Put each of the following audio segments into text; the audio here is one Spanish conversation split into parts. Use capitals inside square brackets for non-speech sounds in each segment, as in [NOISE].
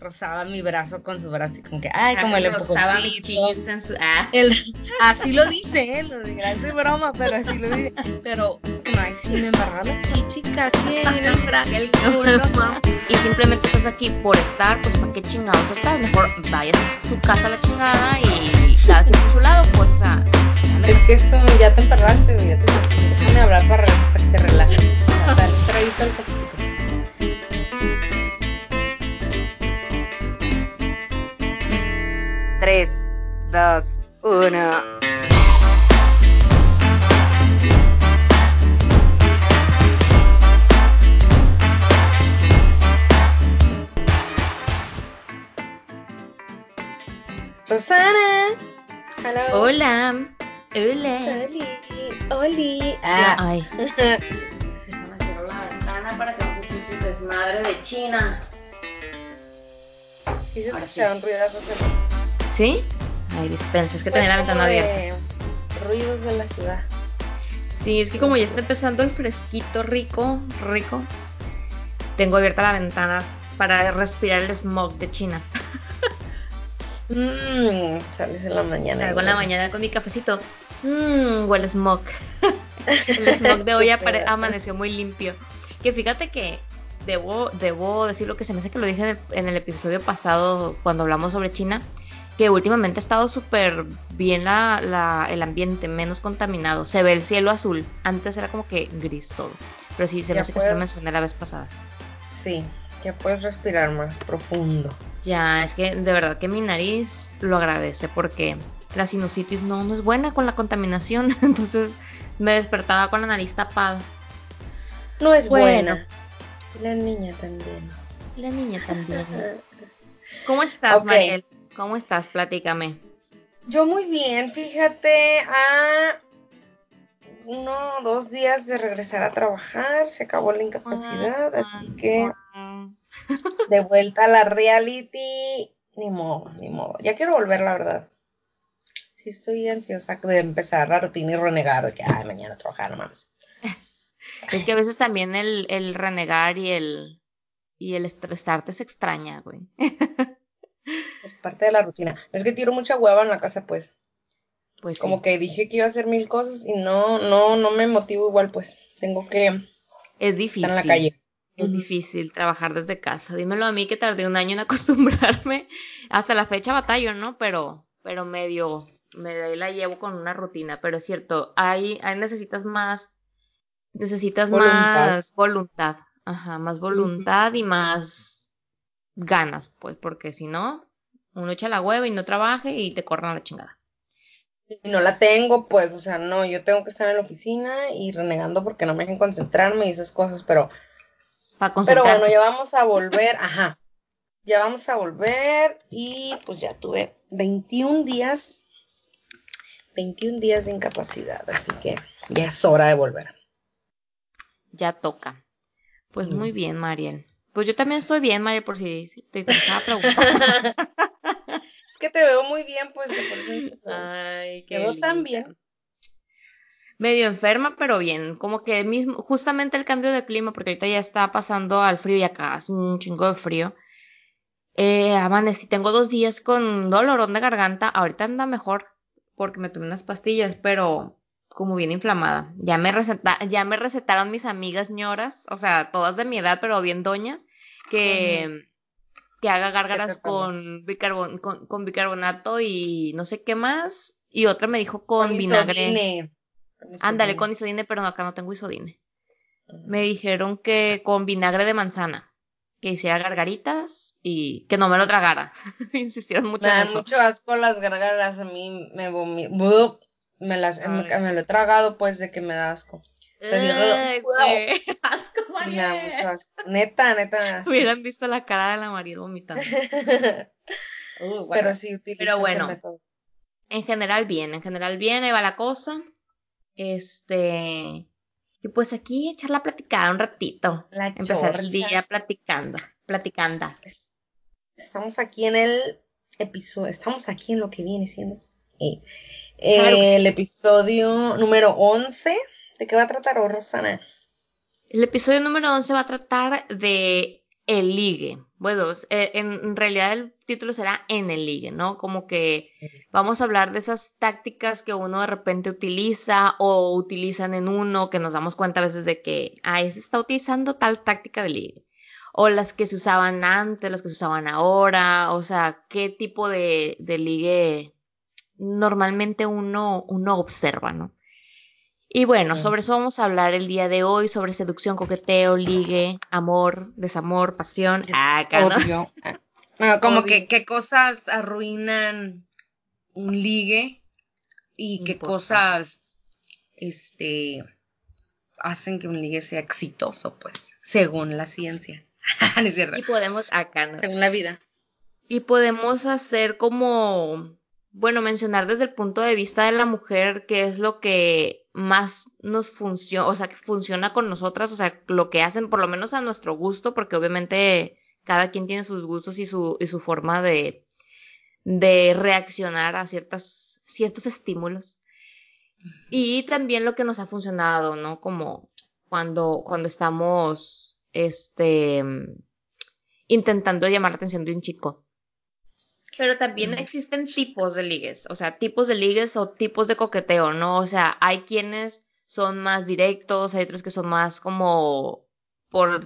rozaba mi brazo con su brazo y como que, ay, como Ah, el rozaba mis chichis en su. Ah. El- así lo dice él, lo dirá, es de broma, pero así lo dice. Pero, ay, sí, me embarraba la chichi casi el. El culo. Y simplemente estás aquí por estar, pues ¿para qué chingados estás? Mejor vayas a su casa a la chingada y cada quien por su lado, pues, o sea. Es que eso, ya te emperraste, güey, ya te Déjame hablar para, para que te relajes. Dale un traguito al dos, uno. Rosana. Hello. Hola. Hola. Oli. Oli. Ah. Ay. [LAUGHS] Déjame cerrar la ventana para que no se escuche el desmadre de China. ¿Y se sí. un ruido, Rosana? ¿Sí? Ay, dispensa, es que Pues tenía la ventana de abierta. Ruidos de la ciudad. Sí, es que como ya está empezando el fresquito rico, rico, tengo abierta la ventana para respirar el smog de China. Mmm, [LAUGHS] sales en la mañana. Salgo en la mañana con mi cafecito. Mmm, huele smog. [LAUGHS] el smog de hoy amaneció muy limpio. Que fíjate que debo, debo decir lo que se me hace que lo dije en el, en el episodio pasado cuando hablamos sobre China, que últimamente ha estado súper bien la, la- el ambiente, menos contaminado. Se ve el cielo azul. Antes era como que gris todo. Pero sí, se me hace que se lo mencioné la vez pasada. Sí, ya puedes respirar más profundo. Ya, es que de verdad que mi nariz lo agradece porque la sinusitis no, no es buena con la contaminación. [LAUGHS] Entonces me despertaba con la nariz tapada. No es Bueno. buena. La niña también. La niña también. [LAUGHS] ¿Cómo estás. Mariel? ¿Cómo estás? Platícame. Yo muy bien, fíjate, a uno o dos días de regresar a trabajar, se acabó la incapacidad, así que de vuelta a la reality, ni modo, ni modo. Ya quiero volver, la verdad. Sí estoy ansiosa de empezar la rutina y renegar de que, ay, mañana trabajar, no mames. [LAUGHS] Es que a veces también el, el renegar y el, y el estresarte se extraña, güey. [LAUGHS] Es parte de la rutina. Es que tiro mucha hueva en la casa, pues. Pues sí. Como que dije que iba a hacer mil cosas y no, no, no me motivo igual, pues. Tengo que es difícil. estar en la calle. Es difícil trabajar desde casa. Dímelo a mí que tardé un año en [LAUGHS] acostumbrarme. Hasta la fecha batallo, ¿no? Pero, pero medio, medio la llevo con una rutina. Pero es cierto, ahí, ahí necesitas más, necesitas Voluntad. más voluntad. Ajá, más voluntad y más ganas, pues, porque si no, uno echa la hueva y no trabaje y te corran a la chingada. Y no la tengo, pues, o sea, no, yo tengo que estar en la oficina y renegando porque no me dejan concentrarme y esas cosas, pero, Para pero bueno, ya vamos a volver, ajá, ya vamos a volver y pues ya tuve 21 días, 21 días de incapacidad, así que ya es hora de volver. Ya toca. Pues Mm. muy bien, Mariel. Pues yo también estoy bien, Mariel, por si te [LAUGHS] interesaba preguntar. [LAUGHS] Que te veo muy bien, pues, que por eso [LAUGHS] Ay, te veo tan bien. Medio enferma, pero bien. Como que mismo, justamente el cambio de clima, porque ahorita ya está pasando al frío y acá hace un chingo de frío. Eh, amanecí, tengo dos días con dolorón de garganta. Ahorita anda mejor porque me tomé unas pastillas, pero como bien inflamada. Ya me, receta, ya me recetaron mis amigas ñoras, o sea, todas de mi edad, pero bien doñas, que, que haga gárgaras con, bicarbon- con, con bicarbonato y no sé qué más. Y otra me dijo con, Con vinagre. isodine. Ándale, con isodine, pero no, acá no tengo isodine. Ujú. Me dijeron que con vinagre de manzana, que hiciera gargaritas y que no me lo tragara. [LAUGHS] Insistieron mucho Me en eso. mucho asco las gargaras, a mí me vomito, me las me, me lo he tragado pues de que me da asco. sea, sí, Ay, ¡Wow! sí. [LAUGHS] Sí, me da mucho asco. Neta, neta. Hubieran visto la cara de la Mariel vomitando. [LAUGHS] Uh, guarda. Pero sí utilizo Pero ese bueno. método. En general bien, en general bien, ahí va la cosa. Este, y pues aquí echar la platicada un ratito. La Empezar el día platicando, platicando. Es- Estamos aquí en el episodio, estamos aquí en lo que viene siendo eh, Claro que sí. el episodio número 11. ¿De qué va a tratar hoy, Rosana? El episodio número 11 va a tratar de el ligue. Bueno, eh, en realidad el título será En el ligue, ¿no? Como que vamos a hablar de esas tácticas que uno de repente utiliza o utilizan en uno, que nos damos cuenta a veces de que, ay, se está utilizando tal táctica de ligue. O las que se usaban antes, las que se usaban ahora, o sea, qué tipo de, de ligue normalmente uno, uno observa, ¿no? Y bueno, sobre eso vamos a hablar el día de hoy, sobre seducción, coqueteo, ligue, amor, desamor, pasión. Ah, Odio. Ah, como que qué cosas arruinan un ligue y qué cosas este hacen que un ligue sea exitoso, pues, según la ciencia. [LAUGHS] es cierto. Y podemos acá, ¿no? Según la vida. Y podemos hacer como bueno, mencionar desde el punto de vista de la mujer qué es lo que más nos funciona, o sea, que funciona con nosotras, o sea, lo que hacen por lo menos a nuestro gusto, porque obviamente cada quien tiene sus gustos y su, y su forma de, de reaccionar a ciertas, ciertos estímulos. Y también lo que nos ha funcionado, ¿no? Como cuando, cuando estamos, este, intentando llamar la atención de un chico. Pero también existen tipos de ligues, o sea, tipos de ligues o tipos de coqueteo, ¿no? O sea, hay quienes son más directos, hay otros que son más como por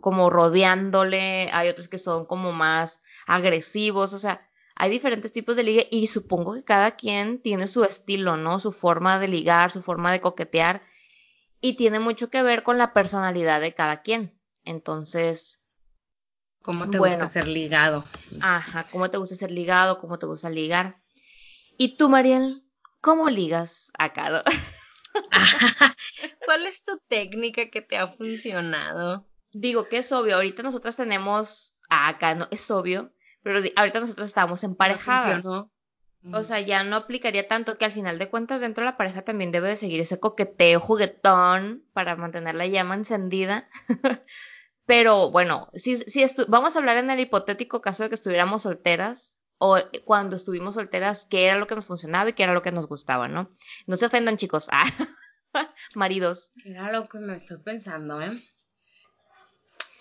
como rodeándole, hay otros que son como más agresivos, o sea, hay diferentes tipos de ligue y supongo que cada quien tiene su estilo, ¿no? Su forma de ligar, su forma de coquetear y tiene mucho que ver con la personalidad de cada quien. Entonces, ¿Cómo te gusta ser ligado? Ajá, ¿cómo te gusta ser ligado? ¿Cómo te gusta ligar? Y tú, Mariel, ¿cómo ligas acá? [LAUGHS] ¿Cuál es tu técnica que te ha funcionado? Digo que es obvio, ahorita nosotras tenemos, acá no, es obvio, pero ahorita nosotros estamos emparejadas. No o sea, ya no aplicaría tanto que al final de cuentas dentro de la pareja también debe de seguir ese coqueteo juguetón para mantener la llama encendida. [LAUGHS] Pero bueno, si, si vamos a hablar en el hipotético caso de que estuviéramos solteras o cuando estuvimos solteras, qué era lo que nos funcionaba y qué era lo que nos gustaba, ¿no? No se ofendan, chicos. Ah, [LAUGHS] maridos. Era lo que me estoy pensando, ¿eh?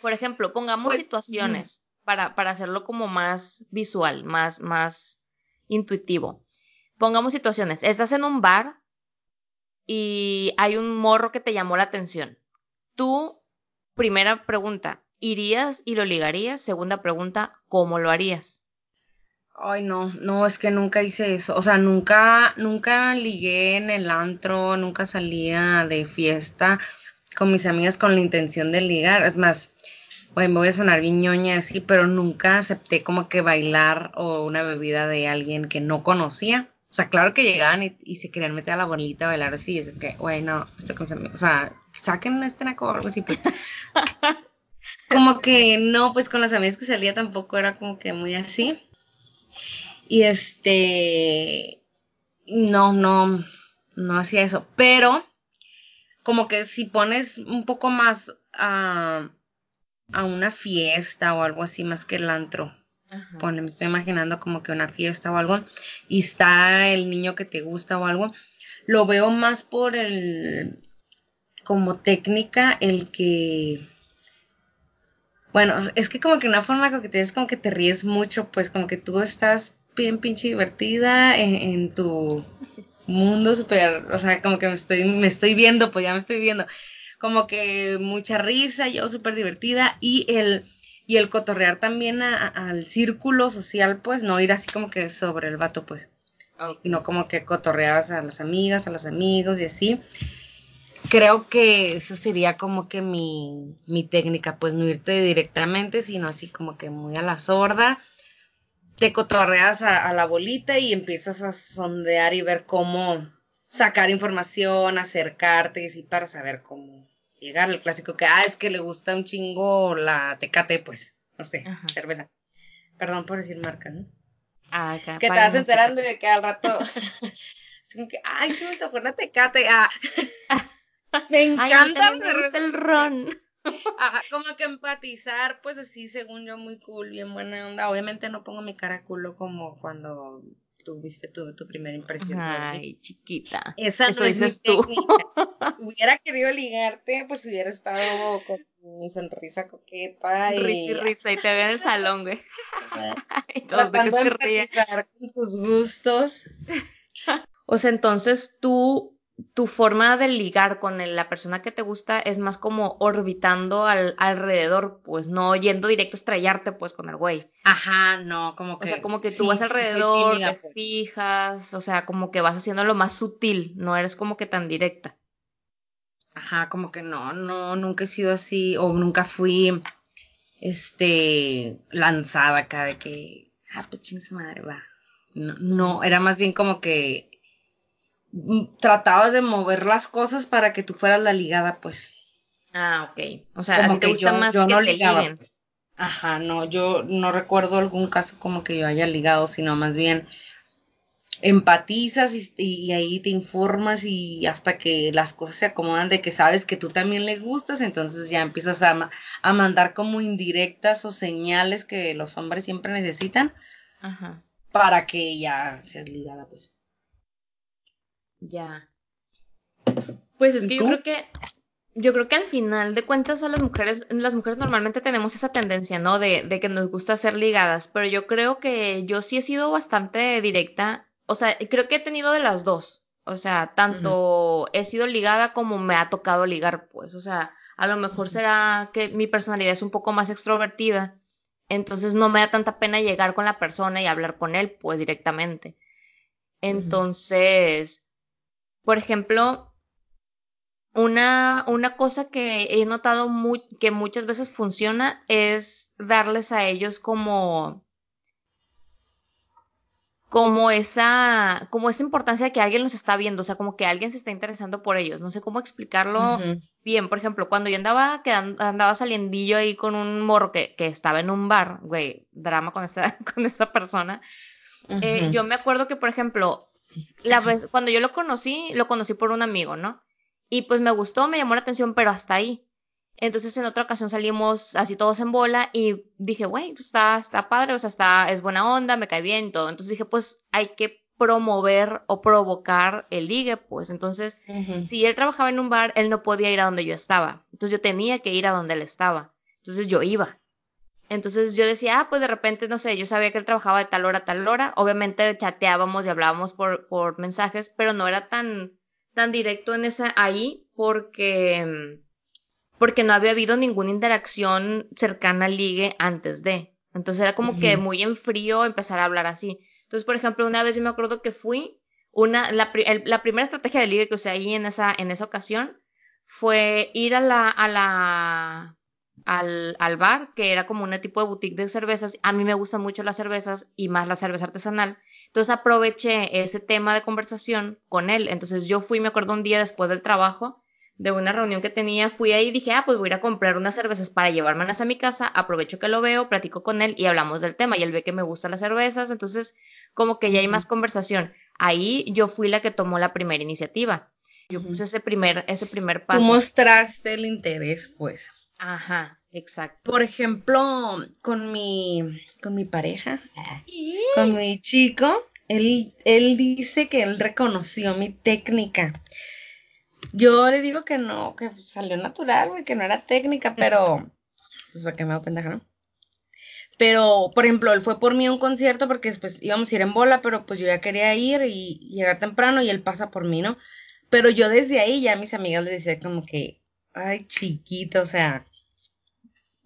Por ejemplo, pongamos pues, situaciones para, para hacerlo como más visual, más, más intuitivo. Pongamos situaciones. Estás en un bar y hay un morro que te llamó la atención. Tú Primera pregunta, ¿irías y lo ligarías? Segunda pregunta, ¿cómo lo harías? Ay, no, no, es que nunca hice eso. O sea, nunca, nunca ligué en el antro, nunca salía de fiesta con mis amigas con la intención de ligar. Es más, bueno, me voy a sonar viñoña así, pero nunca acepté como que bailar o una bebida de alguien que no conocía. O sea, claro que llegaban y, se querían meter a la bolita a bailar así, es que, güey, no, estoy con O sea, saquen este naco o algo así, pues. [LAUGHS] como que no, pues con las amigas que salía tampoco era como que muy así. Y este, no, no, no hacía eso. Pero, como que si pones un poco más a, a una fiesta o algo así, más que el antro. Pone, me estoy imaginando como que una fiesta o algo, y está el niño que te gusta o algo, lo veo más por el, como técnica, el que bueno, es que como que una forma que te es como que te ríes mucho, pues como que tú estás bien pinche divertida en, tu mundo súper, o sea, como que me estoy, me estoy viendo, pues ya me estoy viendo, como que mucha risa, yo súper divertida y el, y el cotorrear también al círculo social, pues no ir así como que sobre el vato, pues, sino como que cotorreabas a las amigas, a los amigos y así creo que esa sería como que mi, mi técnica, pues no irte directamente, sino así como que muy a la sorda. Te cotorreas a, la bolita y empiezas a sondear y ver cómo sacar información, acercarte y así para saber cómo llegar. El clásico que, ah, es que le gusta un chingo la tecate, pues, no sé, cerveza. Perdón por decir marca, ¿no? Ah, que te vas enterando de que al rato, [LAUGHS] como que, ay, sí me tocó la tecate, ah. [LAUGHS] Me encanta el ron. [LAUGHS] Ajá, como que empatizar, pues así, según yo, muy cool, bien buena onda. Obviamente no pongo mi cara culo como cuando tuviste tu, tu primera impresión. Ay, chiquita. Esa Eso no dices tú. [LAUGHS] hubiera querido ligarte, pues hubiera estado con mi sonrisa coqueta. Y... Risa y risa, y te veo en el salón, güey. [LAUGHS] de con tus gustos. [LAUGHS] o sea, entonces tú tu forma de ligar con la persona que te gusta es más como orbitando al, alrededor, pues no yendo directo a estrellarte pues con el güey. Ajá, no, como que. O sea, como que tú vas alrededor, te pues. fijas, o sea, como que vas haciendo lo más sutil, no eres como que tan directa. Ajá, como que no, no, nunca he sido así, o nunca fui, este, lanzada acá de que, ah, pues madre, va. No, no, era más bien como que tratabas de mover las cosas para que tú fueras la ligada, pues. Ah, ok. O sea, a ti te gusta más que te liguen. Pues. Ajá, no, yo no recuerdo algún caso como que yo haya ligado, sino más bien empatizas y, ahí te informas y hasta que las cosas se acomodan de que sabes que tú también le gustas, entonces ya empiezas a, a mandar como indirectas o señales que los hombres siempre necesitan Ajá. para que ya seas ligada, pues. Ya. Pues es que yo creo que yo creo que al final de cuentas a las mujeres, las mujeres normalmente tenemos esa tendencia, ¿no? De, de, que nos gusta ser ligadas, pero yo creo que yo sí he sido bastante directa, o sea, creo que he tenido de las dos, o sea, tanto he sido ligada como me ha tocado ligar, pues, o sea, a lo mejor será que mi personalidad es un poco más extrovertida, entonces no me da tanta pena llegar con la persona y hablar con él, pues, directamente. Entonces, por ejemplo, una, una cosa que he notado muy, que muchas veces funciona es darles a ellos como como esa, como esa importancia de que alguien los está viendo, o sea, como que alguien se está interesando por ellos. No sé cómo explicarlo bien. Por ejemplo, cuando yo andaba, quedando, andaba saliendillo ahí con un morro que, que estaba en un bar, güey, drama con esa, [LAUGHS] con esa persona. eh, yo me acuerdo que, por ejemplo, la vez, cuando yo lo conocí, lo conocí por un amigo, ¿no? Y pues me gustó, me llamó la atención, pero hasta ahí. Entonces en otra ocasión salimos así todos en bola y dije, güey, pues está, está padre, o sea, está, es buena onda, me cae bien y todo. Entonces dije, pues hay que promover o provocar el ligue, pues. Entonces, si él trabajaba en un bar, él no podía ir a donde yo estaba. Entonces yo tenía que ir a donde él estaba. Entonces yo iba. Entonces yo decía, ah, pues de repente, no sé, yo sabía que él trabajaba de tal hora a tal hora. Obviamente chateábamos y hablábamos por, por mensajes, pero no era tan, tan directo en esa ahí porque, porque no había habido ninguna interacción cercana al ligue antes de. Entonces era como que muy en frío empezar a hablar así. Entonces, por ejemplo, una vez yo me acuerdo que fui, una, la, la primera estrategia de ligue que usé ahí en esa, en esa ocasión fue ir a la, a la, al, al, bar, que era como un tipo de boutique de cervezas. A mí me gustan mucho las cervezas y más la cerveza artesanal. Entonces aproveché ese tema de conversación con él. Entonces yo fui, me acuerdo un día después del trabajo, de una reunión que tenía, fui ahí y dije, ah, pues voy a ir a comprar unas cervezas para llevármelas a mi casa. Aprovecho que lo veo, platico con él y hablamos del tema. Y él ve que me gustan las cervezas. Entonces, como que ya hay más conversación. Ahí yo fui la que tomó la primera iniciativa. Yo puse ese primer, ese primer paso. Tú mostraste el interés, pues. Ajá, exacto. Por ejemplo, con mi, con mi pareja, con mi chico, él, él dice que él reconoció mi técnica. Yo le digo que no, que salió natural, güey, que no era técnica, pero, pues para que me hago pendeja, ¿no? Pero, por ejemplo, él fue por mí a un concierto porque después íbamos a ir en bola, pero pues yo ya quería ir y llegar temprano y él pasa por mí, ¿no? Pero yo desde ahí ya a mis amigas les decía como que, ay, chiquito, o sea,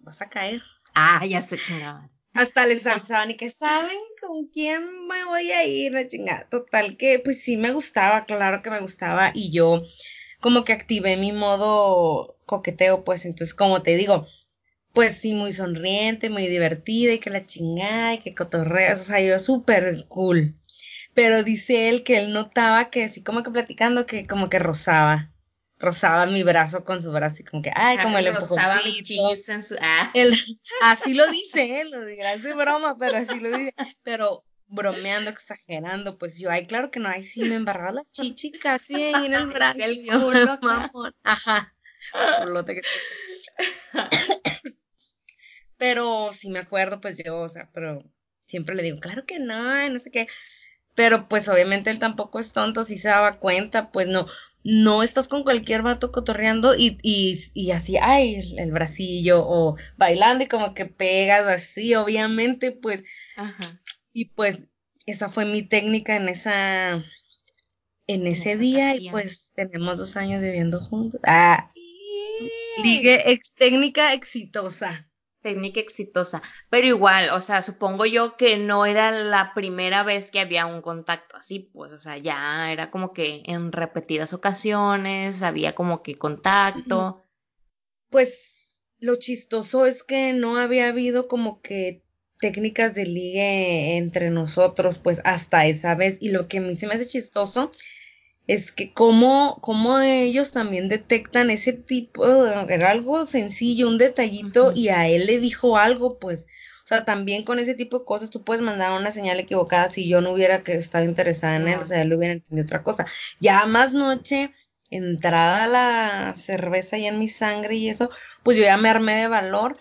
vas a caer. Ah, ya se chingaban. Hasta les alzaban y que saben con quién me voy a ir, la chingada. Total que, pues sí me gustaba, claro que me gustaba. Y yo como que activé mi modo coqueteo, pues entonces, como te digo, pues sí, muy sonriente, muy divertida y que la chingada y que cotorreas, o sea, yo súper cool. Pero dice él que él notaba que así como que platicando que como que rozaba rozaba mi brazo con su brazo y como que, ay, como el Rozaba mi chichis en su... Ah. [LAUGHS] así lo dice, ¿eh? lo dirás de broma, pero así lo dice. Pero bromeando, exagerando, pues yo, ay, claro que no, ay, sí me embarraba la chichi casi en el [LAUGHS] brazo. el culo, mamón. Ajá. que [COUGHS] Pero sí me acuerdo, pues yo, o sea, pero siempre le digo, claro que no, no sé qué. Pero pues obviamente él tampoco es tonto, si se daba cuenta, pues no, no estás con cualquier vato cotorreando y, y, y así, ay, el, bracillo o bailando y como que pegas así, obviamente, pues. Ajá. Y pues esa fue mi técnica en esa, en ese día y pues tenemos dos años viviendo juntos. Ah, ligue ex técnica exitosa técnica exitosa. Pero igual, o sea, supongo yo que no era la primera vez que había un contacto así, pues, o sea, ya era como que en repetidas ocasiones había como que contacto. Pues lo chistoso es que no había habido como que técnicas de ligue entre nosotros, pues hasta esa vez. Y lo que a mí se me hace chistoso es que cómo, cómo ellos también detectan ese tipo, de, era algo sencillo, un detallito, y a él le dijo algo, pues, o sea, también con ese tipo de cosas tú puedes mandar una señal equivocada si yo no hubiera que estado interesada en él, o sea, él hubiera entendido otra cosa. Ya más noche, entrada la cerveza ya en mi sangre y eso, pues yo ya me armé de valor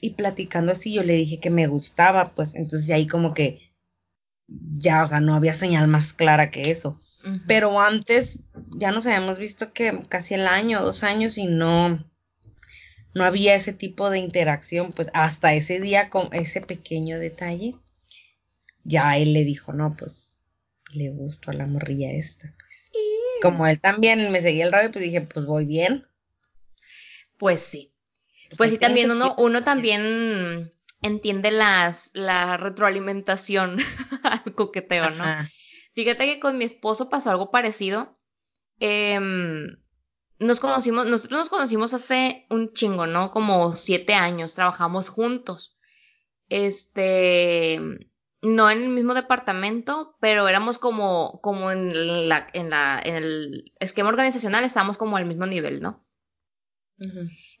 y platicando así yo le dije que me gustaba, pues entonces ahí como que ya, o sea, no había señal más clara que eso. Pero antes ya nos habíamos visto que casi el año, dos años y no, no había ese tipo de interacción, pues hasta ese día con ese pequeño detalle, ya él le dijo, no, pues le gustó a la morrilla esta. Pues. Como él también me seguía el radio, pues dije, pues voy bien. Pues sí. Pues, pues sí, también uno, uno también entiende las, la retroalimentación [LAUGHS] al coqueteo, ¿no? Fíjate que con mi esposo pasó algo parecido. Em, nos conocimos, nosotros nos conocimos hace un chingo, ¿no? Como siete años, trabajamos juntos. Este, no en el mismo departamento, pero éramos como, como en la, en la, en el esquema organizacional, estábamos como al mismo nivel, ¿no?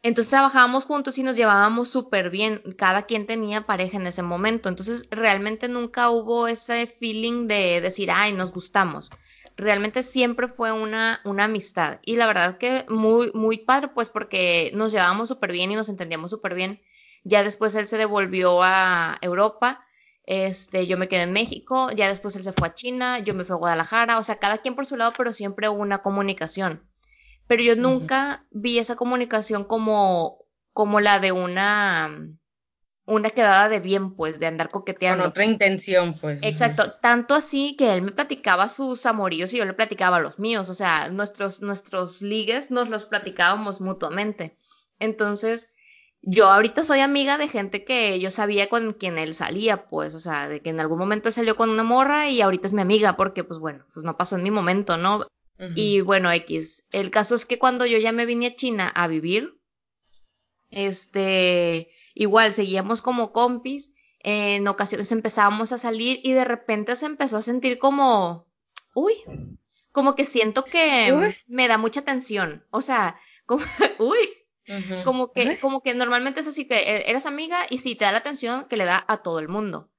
Entonces trabajábamos juntos y nos llevábamos súper bien. Cada quien tenía pareja en ese momento. Entonces realmente nunca hubo ese feeling de decir, ay, nos gustamos. Realmente siempre fue una, una amistad. Y la verdad que muy, muy padre, pues porque nos llevábamos súper bien y nos entendíamos súper bien. Ya después él se devolvió a Europa. Este, yo me quedé en México, ya después él se fue a China, yo me fui a Guadalajara, o sea, cada quien por su lado, pero siempre hubo una comunicación pero yo nunca vi esa comunicación como, como la de una, una quedada de bien, pues, de andar coqueteando. Con otra intención, pues. Exacto, tanto así que él me platicaba sus amoríos y yo le platicaba los míos, o sea, nuestros, nuestros ligues nos los platicábamos mutuamente. Entonces, yo ahorita soy amiga de gente que yo sabía con quien él salía, pues, o sea, de que en algún momento salió con una morra y ahorita es mi amiga, porque, pues bueno, pues no pasó en mi momento, ¿no? Y bueno, X. El caso es que cuando yo ya me vine a China a vivir, este, igual seguíamos como compis, en ocasiones empezábamos a salir y de repente se empezó a sentir como, uy, como que siento que me da mucha atención. O sea, [LAUGHS] como, uy, como que, como que normalmente es así que e, eres amiga y sí te da la atención que le da a todo el mundo.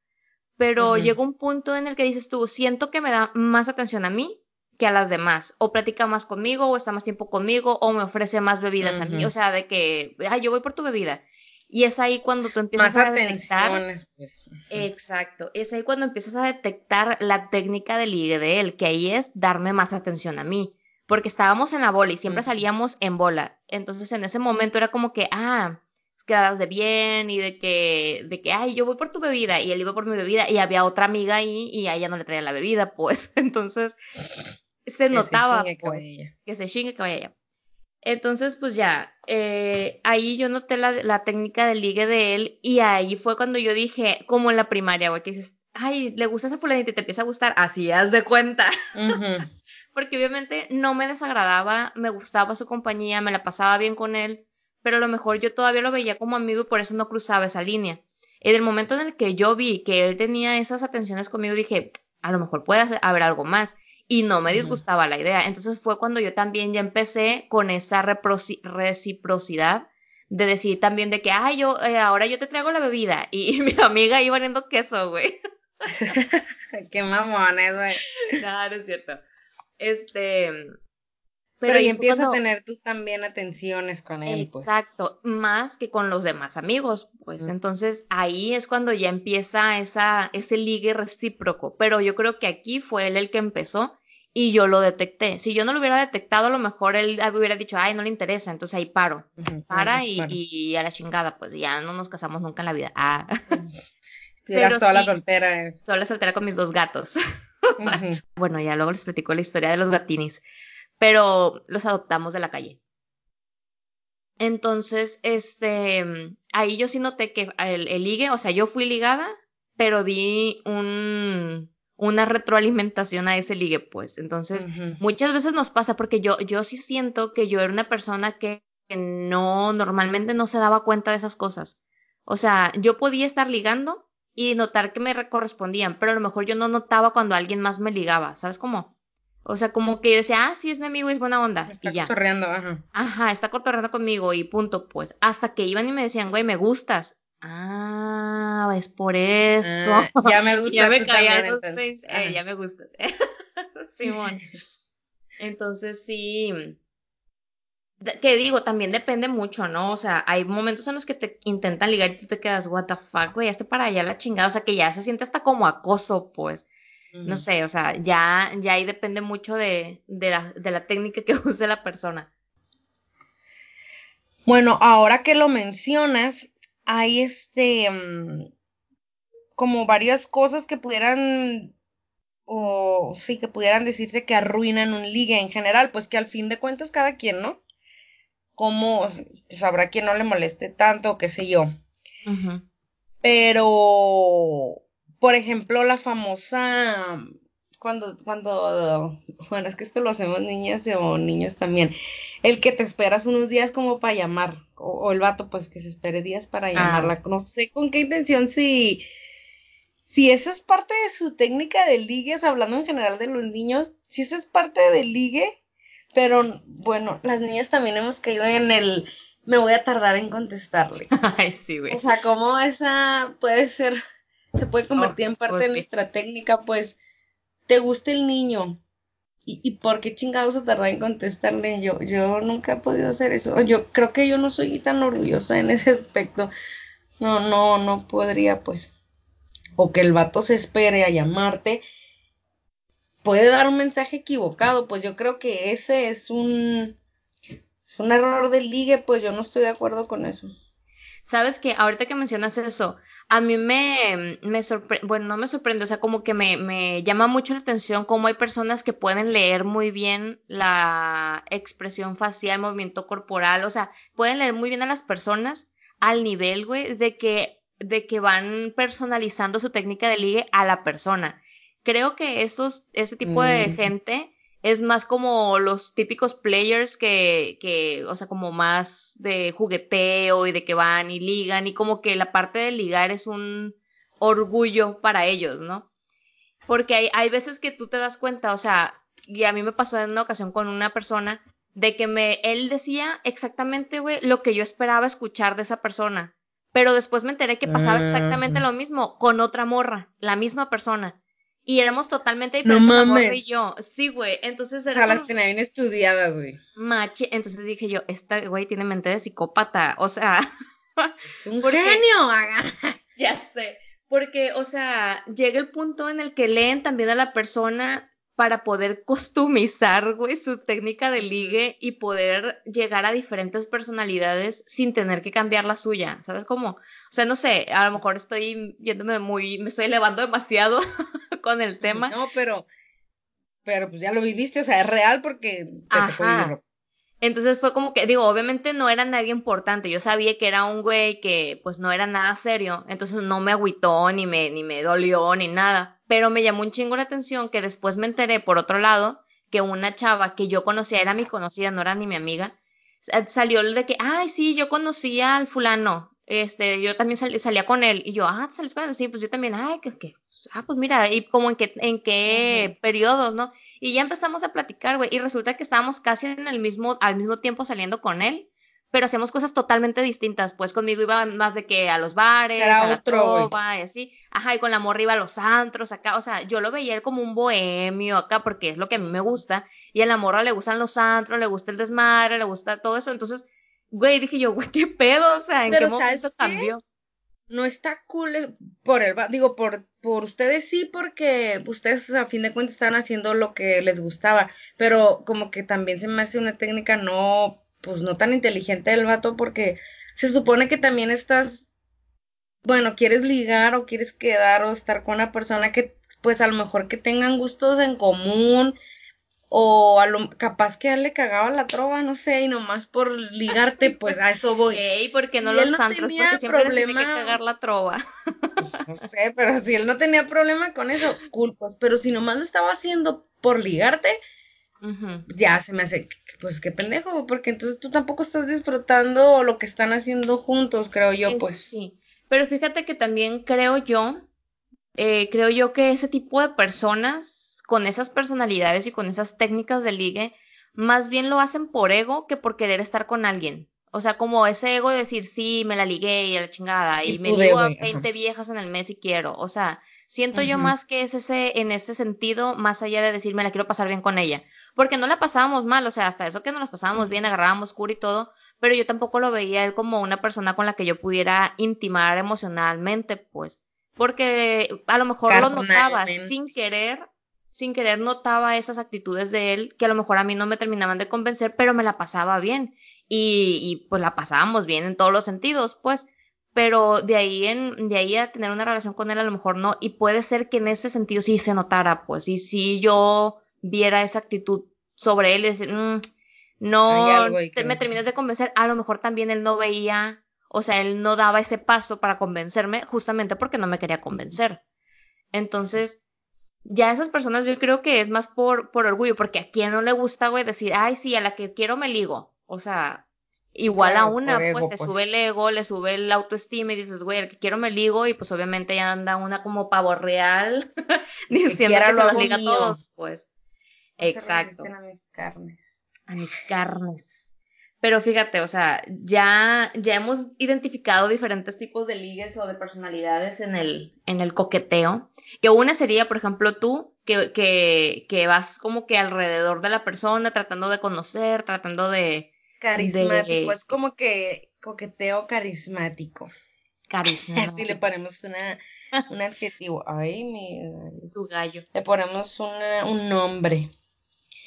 Pero llega un punto en el que dices tú, siento que me da más atención a mí que a las demás. O platica más conmigo, o está más tiempo conmigo, o me ofrece más bebidas a mí. O sea, de que, ay, yo voy por tu bebida. Y es ahí cuando tú empiezas a detectar. Pues. Exacto. Es ahí cuando empiezas a detectar la técnica del ligue de él, que ahí es darme más atención a mí. Porque estábamos en la bola y siempre salíamos en bola. Entonces en ese momento era como que, ah, quedadas de bien y de que, de que, ay, yo voy por tu bebida y él iba por mi bebida y había otra amiga ahí y a ella no le traía la bebida, pues. [LAUGHS] Entonces se notaba pues, que se chingue que vaya allá. Entonces, pues ya, eh, ahí yo noté la, la, técnica del ligue de él y ahí fue cuando yo dije, como en la primaria, güey, que dices, ay, le gusta esa fulanita y te empieza a gustar, así haz de cuenta. [LAUGHS] Porque obviamente no me desagradaba, me gustaba su compañía, me la pasaba bien con él, pero a lo mejor yo todavía lo veía como amigo y por eso no cruzaba esa línea. En el momento en el que yo vi que él tenía esas atenciones conmigo, dije, a lo mejor puede haber algo más y no me disgustaba la idea. Entonces fue cuando yo también ya empecé con esa reciprocidad de decir también de que, ay, yo, eh, ahora yo te traigo la bebida y, [LAUGHS] mi amiga iba poniendo queso, güey. [LAUGHS] Qué mamones, güey. No, no es cierto. Este, Pero, ahí empiezas a tener tú también atenciones con él. Pues. Exacto, más que con los demás amigos, pues entonces ahí es cuando ya empieza esa, ese ligue recíproco. Pero yo creo que aquí fue él el que empezó y yo lo detecté. Si yo no lo hubiera detectado, a lo mejor él hubiera dicho, ay, no le interesa, entonces ahí paro. Para y, a la chingada, pues ya no nos casamos nunca en la vida. Ah. [LAUGHS] Estuviera sola soltera. Eh. Sola soltera con mis dos gatos. [LAUGHS] bueno, ya luego les platico la historia de los gatinis pero los adoptamos de la calle. Entonces, este, ahí yo sí noté que el, ligue, o sea, yo fui ligada, pero di un, una retroalimentación a ese ligue, pues. Entonces, muchas veces nos pasa porque yo, yo sí siento que yo era una persona que, que no, normalmente no se daba cuenta de esas cosas. O sea, yo podía estar ligando y notar que me correspondían, pero a lo mejor yo no notaba cuando alguien más me ligaba, ¿sabes cómo? O sea, como que decía, ah, sí, es mi amigo y es buena onda. Está y ya. cotorreando, ajá. Ajá, está cotorreando conmigo y punto, pues. Hasta que iban y me decían, güey, me gustas. Ah, es por eso. Ah, ya me [LAUGHS] gusta. ya me caía los eh, ya me gustas. [LAUGHS] Simón. [LAUGHS] Entonces sí. Que digo, también depende mucho, ¿no? O sea, hay momentos en los que te intentan ligar y tú te quedas, what the fuck, güey, ya para allá la chingada. O sea, que ya se siente hasta como acoso, pues. No sé, o sea, ya, ya ahí depende mucho de, de, la, de la técnica que use la persona. Bueno, ahora que lo mencionas, hay este mm, como varias cosas que pudieran o sí que pudieran decirse que arruinan un ligue en general, pues que al fin de cuentas cada quien, ¿no? Como pues habrá quien no le moleste tanto, qué sé yo. Pero por ejemplo, la famosa cuando, cuando, bueno, es que esto lo hacemos niñas o niños también, el que te esperas unos días como para llamar, o, el vato pues que se espere días para ah. llamarla, no sé con qué intención, si, si esa es parte de su técnica de ligues, hablando en general de los niños, si esa es parte del ligue, pero bueno, las niñas también hemos caído en el, me voy a tardar en contestarle. [LAUGHS] Ay, sí, güey. O sea, como esa puede ser se puede convertir en parte de nuestra técnica, pues, ¿te gusta el niño? ¿Y, ¿Y, por qué chingados se tarda en contestarle? Yo, yo nunca he podido hacer eso. Yo creo que yo no soy tan orgullosa en ese aspecto. No, no, no podría, pues. O que el vato se espere a llamarte. Puede dar un mensaje equivocado, pues yo creo que ese es un, es un error de ligue, pues yo no estoy de acuerdo con eso. Sabes que ahorita que mencionas eso, a mí me, me sorprende, bueno, no me sorprende, o sea, como que me, me llama mucho la atención cómo hay personas que pueden leer muy bien la expresión facial, movimiento corporal, o sea, pueden leer muy bien a las personas al nivel, güey, de que, de que van personalizando su técnica de ligue a la persona. Creo que esos, ese tipo de mm. gente es más como los típicos players que, que, o sea, como más de jugueteo y de que van y ligan y como que la parte de ligar es un orgullo para ellos, ¿no? Porque hay, hay veces que tú te das cuenta, o sea, y a mí me pasó en una ocasión con una persona de que me, él decía exactamente, güey, lo que yo esperaba escuchar de esa persona. Pero después me enteré que pasaba exactamente lo mismo con otra morra, la misma persona. Y éramos totalmente diferentes, no mames. y yo. Sí, güey. Entonces era. O sea, las tenía bien estudiadas, güey. Mache. Entonces dije yo, esta güey tiene mente de psicópata. O sea. [LAUGHS] Un genio. [LAUGHS] ya sé. Porque, o sea, llega el punto en el que leen también a la persona para poder customizar, güey, su técnica de ligue y poder llegar a diferentes personalidades sin tener que cambiar la suya, ¿sabes cómo? O sea, no sé, a lo mejor estoy yéndome muy, me estoy elevando demasiado [LAUGHS] con el tema. No, pero, pero pues ya lo viviste, o sea, es real porque te Ajá. Entonces fue como que, digo, obviamente no era nadie importante, yo sabía que era un güey que pues no era nada serio, entonces no me agüitó, ni me, ni me dolió, ni nada pero me llamó un chingo la atención que después me enteré, por otro lado, que una chava que yo conocía, era mi conocida, no era ni mi amiga, salió de que, ay, sí, yo conocía al fulano, este, yo también salía con él, y yo, ah, ¿te sales con él? Sí, pues yo también, ay, que, que, ah, pues mira, y como en qué, en qué periodos, ¿no? Y ya empezamos a platicar, güey, y resulta que estábamos casi en el mismo, al mismo tiempo saliendo con él, pero hacíamos cosas totalmente distintas. Pues conmigo iba más de que a los bares, a la trova, y así. Ajá, y con la morra iba a los antros acá. O sea, yo lo veía él como un bohemio acá, porque es lo que a mí me gusta. Y a la morra le gustan los antros, le gusta el desmadre, le gusta todo eso. Entonces, güey, dije yo, güey, qué pedo, o sea, ¿en qué momento cambió? No está cool por el, digo, por, por ustedes sí, porque ustedes a fin de cuentas están haciendo lo que les gustaba, pero como que también se me hace una técnica no pues no tan inteligente el vato porque se supone que también estás, bueno, quieres ligar o quieres quedar o estar con una persona que pues a lo mejor que tengan gustos en común o a lo capaz que a él le cagaba la trova, no sé, y nomás por ligarte, [LAUGHS] pues a eso voy. Ey, porque no los antros, porque siempre problema, tiene que cagar la trova. Pues, [LAUGHS] no sé, pero si él no tenía problema con eso, culpas, pero si nomás lo estaba haciendo por ligarte, ya se me hace, pues qué pendejo, porque entonces tú tampoco estás disfrutando lo que están haciendo juntos, creo yo, pues. Sí, pero fíjate que también creo yo, eh, creo yo que ese tipo de personas, con esas personalidades y con esas técnicas de ligue, más bien lo hacen por ego que por querer estar con alguien. O sea, como ese ego de decir, sí, me la ligué y a la chingada, y me ligo a 20 viejas en el mes si quiero. O sea, siento yo más que es ese, en ese sentido, más allá de decir, me la quiero pasar bien con ella. Porque no la pasábamos mal, o sea, hasta eso que no las pasábamos bien, agarrábamos cura y todo, pero yo tampoco lo veía él como una persona con la que yo pudiera intimar emocionalmente, pues. Porque a lo mejor lo notaba sin querer, sin querer notaba esas actitudes de él que a lo mejor a mí no me terminaban de convencer, pero me la pasaba bien y, y pues la pasábamos bien en todos los sentidos, pues, pero de ahí en, de ahí a tener una relación con él a lo mejor no, y puede ser que en ese sentido sí se notara, pues, y si yo viera esa actitud sobre él y decir, mm, no me terminas de convencer, a lo mejor también él no veía, o sea, él no daba ese paso para convencerme justamente porque no me quería convencer. Entonces, ya esas personas yo creo que es más por, por orgullo, porque a quien no le gusta, güey, decir, ay, sí, a la que quiero me ligo. O sea, igual a una, pues le pues. sube el ego, le sube el autoestima y dices, güey, el que quiero me ligo y pues obviamente ya anda una como pavo real [LAUGHS] diciendo que, se los liga a todos, pues. Exacto. A mis carnes. A mis carnes. Pero fíjate, o sea, ya, ya hemos identificado diferentes tipos de ligues o de personalidades en el, en el coqueteo. Que una sería, por ejemplo, tú, que, que, que vas como que alrededor de la persona, tratando de conocer, tratando de, Carismático, es como que coqueteo carismático. Carismático. [LAUGHS] Así le ponemos una, un adjetivo. Ay, mi. Su gallo. Le ponemos una, un nombre.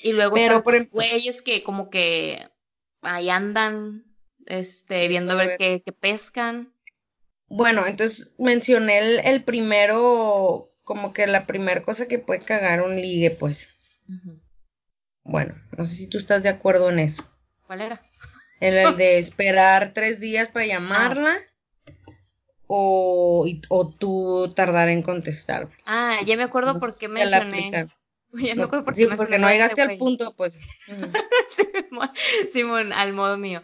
Y luego Pero, por ejemplo, güeyes que como que ahí andan, este, viendo a ver qué, pescan. Bueno, entonces mencioné el, el, primero, como que la primera cosa que puede cagar un ligue, pues. Bueno, no sé si tú estás de acuerdo en eso. ¿Cuál era? El, de [LAUGHS] esperar tres días para llamarla. O, o, tú tardar en contestar. Ah, ya me acuerdo por qué mencioné. [LAUGHS] Ya me acuerdo por qué sí, porque no llegaste al punto, pues. [LAUGHS] Simón, al modo mío.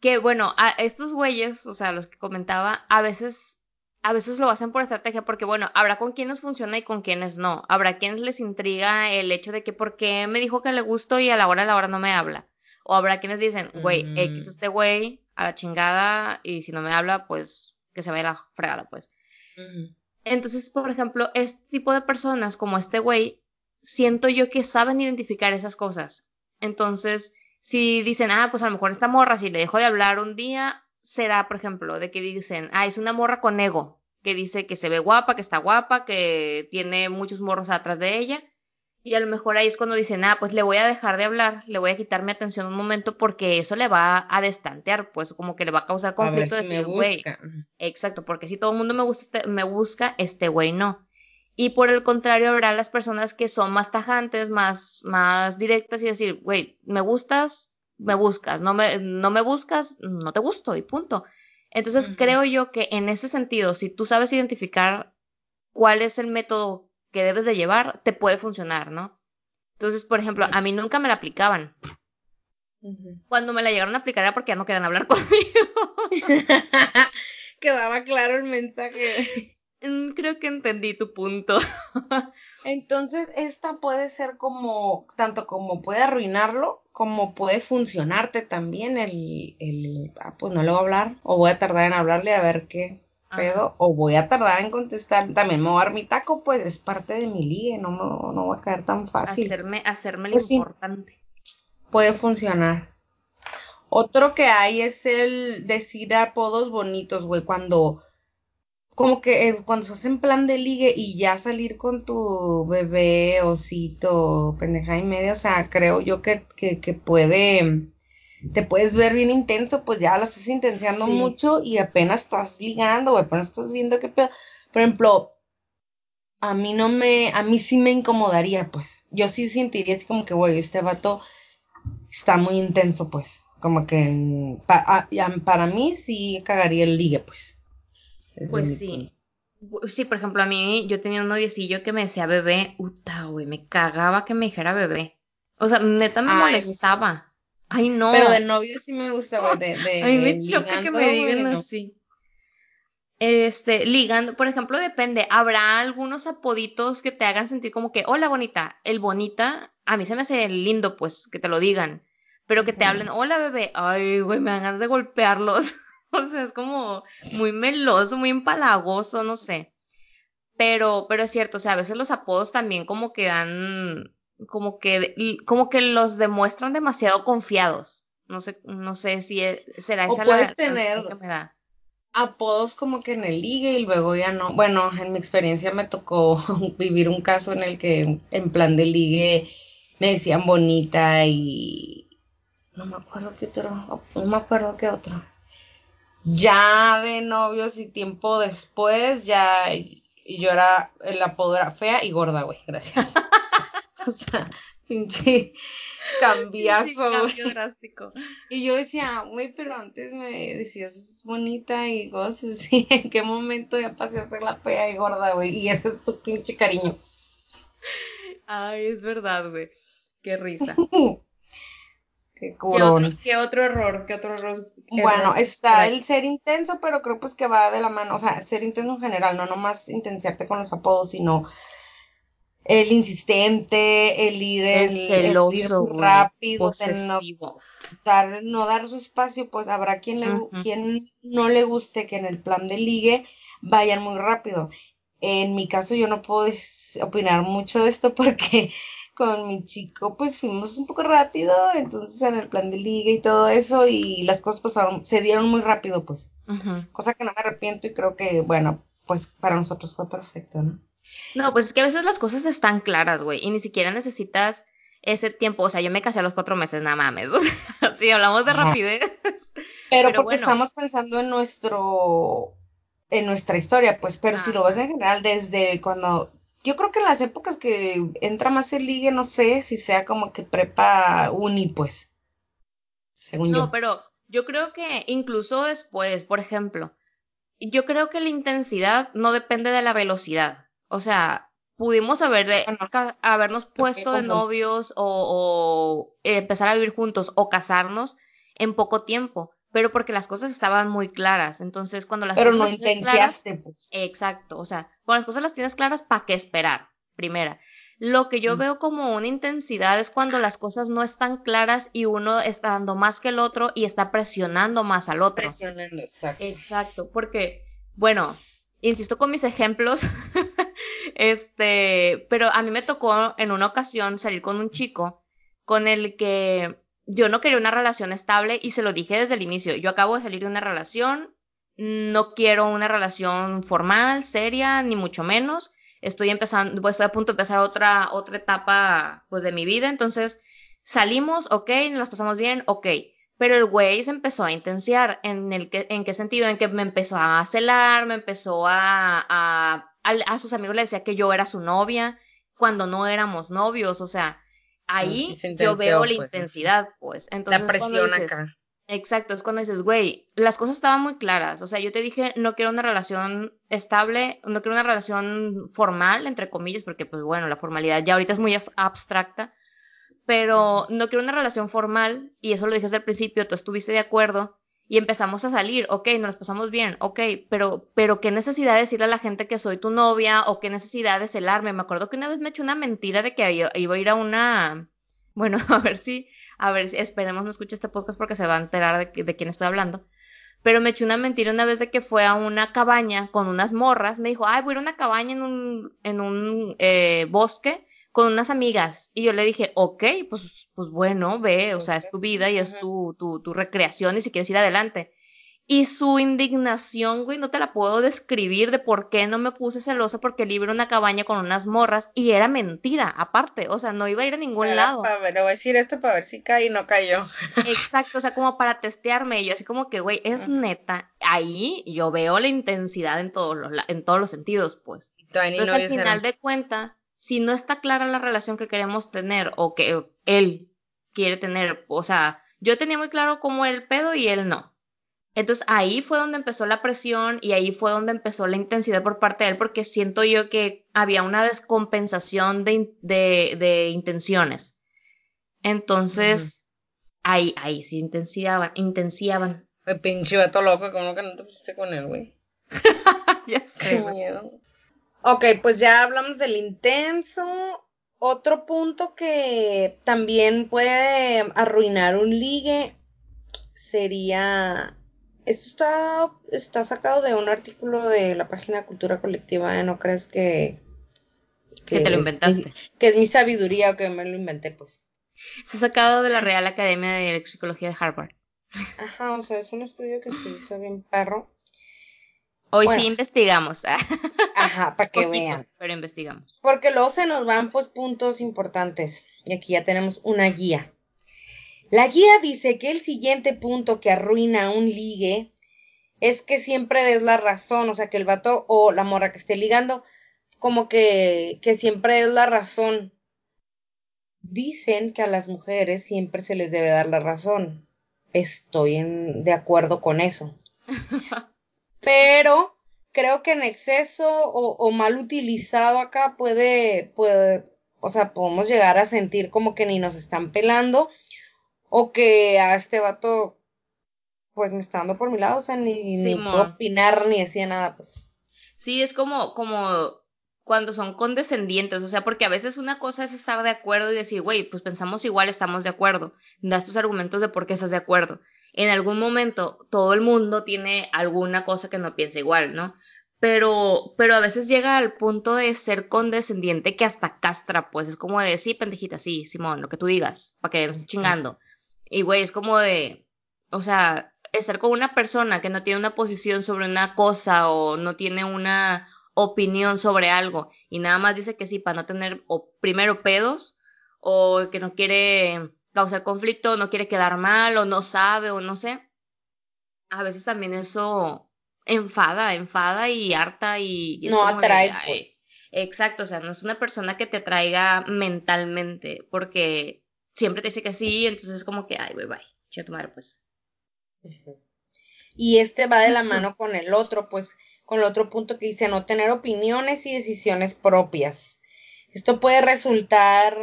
Que bueno, a estos güeyes, o sea, los que comentaba, a veces, a veces lo hacen por estrategia, porque bueno, habrá con quienes funciona y con quienes no. Habrá quienes les intriga el hecho de que por qué me dijo que le gustó y a la hora a la hora no me habla. O habrá quienes dicen, güey, X este güey, a la chingada, y si no me habla, pues que se vaya la fregada, pues. Entonces, por ejemplo, este tipo de personas como este güey, siento yo que saben identificar esas cosas. Entonces, si dicen, ah, pues a lo mejor esta morra, si le dejo de hablar un día, será, por ejemplo, de que dicen, ah, es una morra con ego, que dice que se ve guapa, que está guapa, que tiene muchos morros atrás de ella. Y a lo mejor ahí es cuando dicen, ah, pues le voy a dejar de hablar, le voy a quitar mi atención un momento porque eso le va a destantear, pues como que le va a causar conflicto de decir, güey. Exacto, porque si todo el mundo me, gusta, este, me busca, este güey no. Y por el contrario, habrá las personas que son más tajantes, más, más directas y decir, güey, me gustas, me buscas, no me, no me buscas, no te gusto y punto. Entonces creo yo que en ese sentido, si tú sabes identificar cuál es el método que debes de llevar, te puede funcionar, ¿no? Entonces, por ejemplo, a mí nunca me la aplicaban. Cuando me la llegaron a aplicar era porque ya no querían hablar [LAUGHS] conmigo. [LAUGHS] Quedaba claro el mensaje. Mm, creo que entendí tu punto. [LAUGHS] Entonces, esta puede ser como, tanto como puede arruinarlo, como puede funcionarte también el, el ah, pues no le voy a hablar, o voy a tardar en hablarle a ver qué pedo, o voy a tardar en contestar, también me voy a dar mi taco, pues es parte de mi ligue, no, no, no voy a caer tan fácil. Hacerme, hacerme lo Pues sí. importante. Puede funcionar. Otro que hay es el decir apodos bonitos, güey, cuando como que eh, cuando estás en plan de ligue y ya salir con tu bebé, osito, pendeja y media, o sea, creo yo que, que, que puede, te puedes ver bien intenso, pues ya la estás intensiando Sí. mucho y apenas estás ligando, o apenas estás viendo qué pedo. Por ejemplo, a mí no me, a mí sí me incomodaría, pues. Yo sí sentiría así como que, güey, este vato está muy intenso, pues. Como que para mí sí cagaría el ligue, pues. Desde Pues sí. punto. Sí, por ejemplo, a mí yo tenía un noviecillo que me decía bebé, uta, güey, me cagaba que me dijera bebé. O sea, neta me Ay, molestaba. Ay, no. Pero de novio sí me gusta, güey, de, de [LAUGHS] Ay, me choca que me digan así. Este, ligando, por ejemplo, depende. Habrá algunos apoditos que te hagan sentir como que, hola bonita. El bonita, a mí se me hace lindo, pues, que te lo digan. Pero que te hablen, hola bebé. Ay, güey, me dan ganas de golpearlos. [LAUGHS] O sea, es como muy meloso, muy empalagoso, no sé. Pero, pero es cierto, o sea, a veces los apodos también como que dan, como que, y- como que los demuestran demasiado confiados. No sé, no sé si es- será O esa la puedes la tener que me da. apodos como que en el ligue y luego ya no. Bueno, en mi experiencia me tocó [LAUGHS] vivir un caso en el que en plan de ligue me decían bonita y no me acuerdo qué otro, no me acuerdo qué otro. Ya de novios y tiempo después, ya yo era, el apodo era fea y gorda, güey, gracias. [LAUGHS] [LAUGHS] O sea, pinche cambiazo, güey. cambio drástico. Y yo decía, güey, pero antes me decías bonita y cosas así. [LAUGHS] ¿En qué momento ya pasé a ser la fea y gorda, güey? Y ese es tu pinche cariño. Ay, es verdad, güey. Qué risa. [LAUGHS] Qué ¿Qué otro, qué otro error? ¿Qué otro error? Bueno, está el ser intenso, pero creo pues que va de la mano. O sea, ser intenso en general, no nomás intensiarte con los apodos, sino el insistente, el ir, El el, el ir celoso, güey. rápido, no dar, no dar su espacio, pues habrá quien, le, quien no le guste que en el plan de ligue vayan muy rápido. En mi caso yo no puedo opinar mucho de esto [LAUGHS] porque con mi chico pues fuimos un poco rápido, entonces en el plan de ligue y todo eso y las cosas pasaron, se dieron muy rápido pues, cosa que no me arrepiento y creo que bueno, pues para nosotros fue perfecto, ¿no? No, pues es que a veces las cosas están claras, güey, y ni siquiera necesitas ese tiempo. O sea, yo me casé a los cuatro meses, nada mames. [LAUGHS] O sea, si hablamos de rapidez. Pero, Pero porque bueno. estamos pensando en nuestro, en nuestra historia, pues, pero si lo ves en general desde cuando, yo creo que en las épocas que entra más el ligue, no sé si sea como que prepa uni, pues, según No, yo. pero yo creo que incluso después, por ejemplo, yo creo que la intensidad no depende de la velocidad. O sea, pudimos ca- habernos puesto de novios o, o empezar a vivir juntos o casarnos en poco tiempo, pero porque las cosas estaban muy claras. Entonces, cuando las Pero cosas no tienes claras, pues. Exacto, o sea, cuando las cosas las tienes claras, ¿para qué esperar? Primera. Lo que yo Mm. veo como una intensidad es cuando las cosas no están claras y uno está dando más que el otro y está presionando más al otro. Presionando, exacto. Exacto, porque, bueno, insisto con mis ejemplos, [LAUGHS] este, pero a mí me tocó en una ocasión salir con un chico con el que yo no quería una relación estable y se lo dije desde el inicio. Yo acabo de salir de una relación, no quiero una relación formal, seria, ni mucho menos. Estoy empezando, pues estoy a punto de empezar otra, otra etapa, pues, de mi vida. Entonces, salimos, ok, nos pasamos bien, ok. Pero el güey se empezó a intensiar. ¿En, el que, ¿En qué sentido? En que me empezó a celar, me empezó a, a, a, a sus amigos le decía que yo era su novia, cuando no éramos novios. O sea, ahí Sí se yo veo la pues. intensidad, pues. Entonces, La presión dices, acá. Exacto, es cuando dices, güey, las cosas estaban muy claras. O sea, yo te dije, no quiero una relación estable, no quiero una relación formal, entre comillas, porque, pues bueno, la formalidad ya ahorita es muy abstracta, pero no quiero una relación formal, y eso lo dije desde el principio, tú estuviste de acuerdo, y empezamos a salir, ok, nos pasamos bien, ok, pero, pero qué necesidad de decirle a la gente que soy tu novia o qué necesidad de celarme. Me acuerdo que una vez me eché una mentira de que iba a ir a una, [LAUGHS] bueno, [LAUGHS] a ver si, a ver si, esperemos no escuche este podcast porque se va a enterar de, de quién estoy hablando. Pero me eché una mentira una vez de que fue a una cabaña con unas morras. Me dijo, ay, voy a ir a una cabaña en un, en un eh, bosque con unas amigas. Y yo le dije, ok, pues, pues bueno, ve, o sea, es tu vida y es tu, tu, tu recreación y si quieres ir adelante. Y su indignación, güey, no te la puedo describir de por qué no me puse celosa porque libre una cabaña con unas morras y era mentira, aparte, o sea, no iba a ir a ningún lado. Ver, le voy a decir esto para ver si cae y no cayó. [LAUGHS] Exacto, o sea, como para testearme, y yo así como que, güey, es neta, ahí yo veo la intensidad en todos los, en todos los sentidos, pues. Entonces, al final de cuenta, si no está clara la relación que queremos tener o que él quiere tener, o sea, yo tenía muy claro cómo era el pedo y él no. Entonces ahí fue donde empezó la presión y ahí fue donde empezó la intensidad por parte de él porque siento yo que había una descompensación de, de, intenciones. Entonces, ahí, ahí sí intensiaban, intensiaban. El pinche vato loco, como que no te pusiste con él, güey. [LAUGHS] ya sé. Qué miedo. Ok, pues ya hablamos del intenso. Otro punto que también puede arruinar un ligue sería. Esto está, está sacado de un artículo de la página Cultura Colectiva, ¿eh? ¿no crees que... Que, te lo inventaste. que es mi sabiduría o que me lo inventé, pues. Está sacado de la Real Academia de Psicología de Harvard. Ajá, o sea, es un estudio que se hizo bien perro. Hoy sí investigamos. [LAUGHS] Ajá, para que vean. Pero investigamos. Porque luego se nos van pues puntos importantes. Y aquí ya tenemos una guía. La guía dice que el siguiente punto que arruina un ligue es que siempre des la razón, o sea, que el vato o la morra que esté ligando, como que, que siempre es la razón. Dicen que a las mujeres siempre se les debe dar la razón. Estoy en, de acuerdo con eso. [LAUGHS] pero creo que en exceso o, mal utilizado acá puede, puede, o sea, podemos llegar a sentir como que ni nos están pelando o que a este vato, pues me está dando por mi lado, o sea, ni, ni puedo opinar ni decía nada, pues. Sí, es como, como cuando son condescendientes, o sea, porque a veces una cosa es estar de acuerdo y decir, güey, pues pensamos igual, estamos de acuerdo, das tus argumentos de por qué estás de acuerdo en algún momento todo el mundo tiene alguna cosa que no piensa igual, ¿no? Pero, pero a veces llega al punto de ser condescendiente que hasta castra, pues es como de, sí, pendejita, sí, Simón, lo que tú digas, para que no estés chingando. Y güey, es como de, o sea, estar con una persona que no tiene una posición sobre una cosa o no tiene una opinión sobre algo y nada más dice que sí para no tener o primero pedos o que no quiere causar conflicto, no quiere quedar mal o no sabe o no sé. A veces también eso enfada, enfada y harta y, no atrae. pues. Exacto, o sea, no es una persona que te traiga mentalmente, porque siempre te dice que sí, entonces es como que, ay, güey, bye, chido tu madre, pues. Y este va de la mano con el otro, pues, con el otro punto que dice no tener opiniones y decisiones propias. Esto puede resultar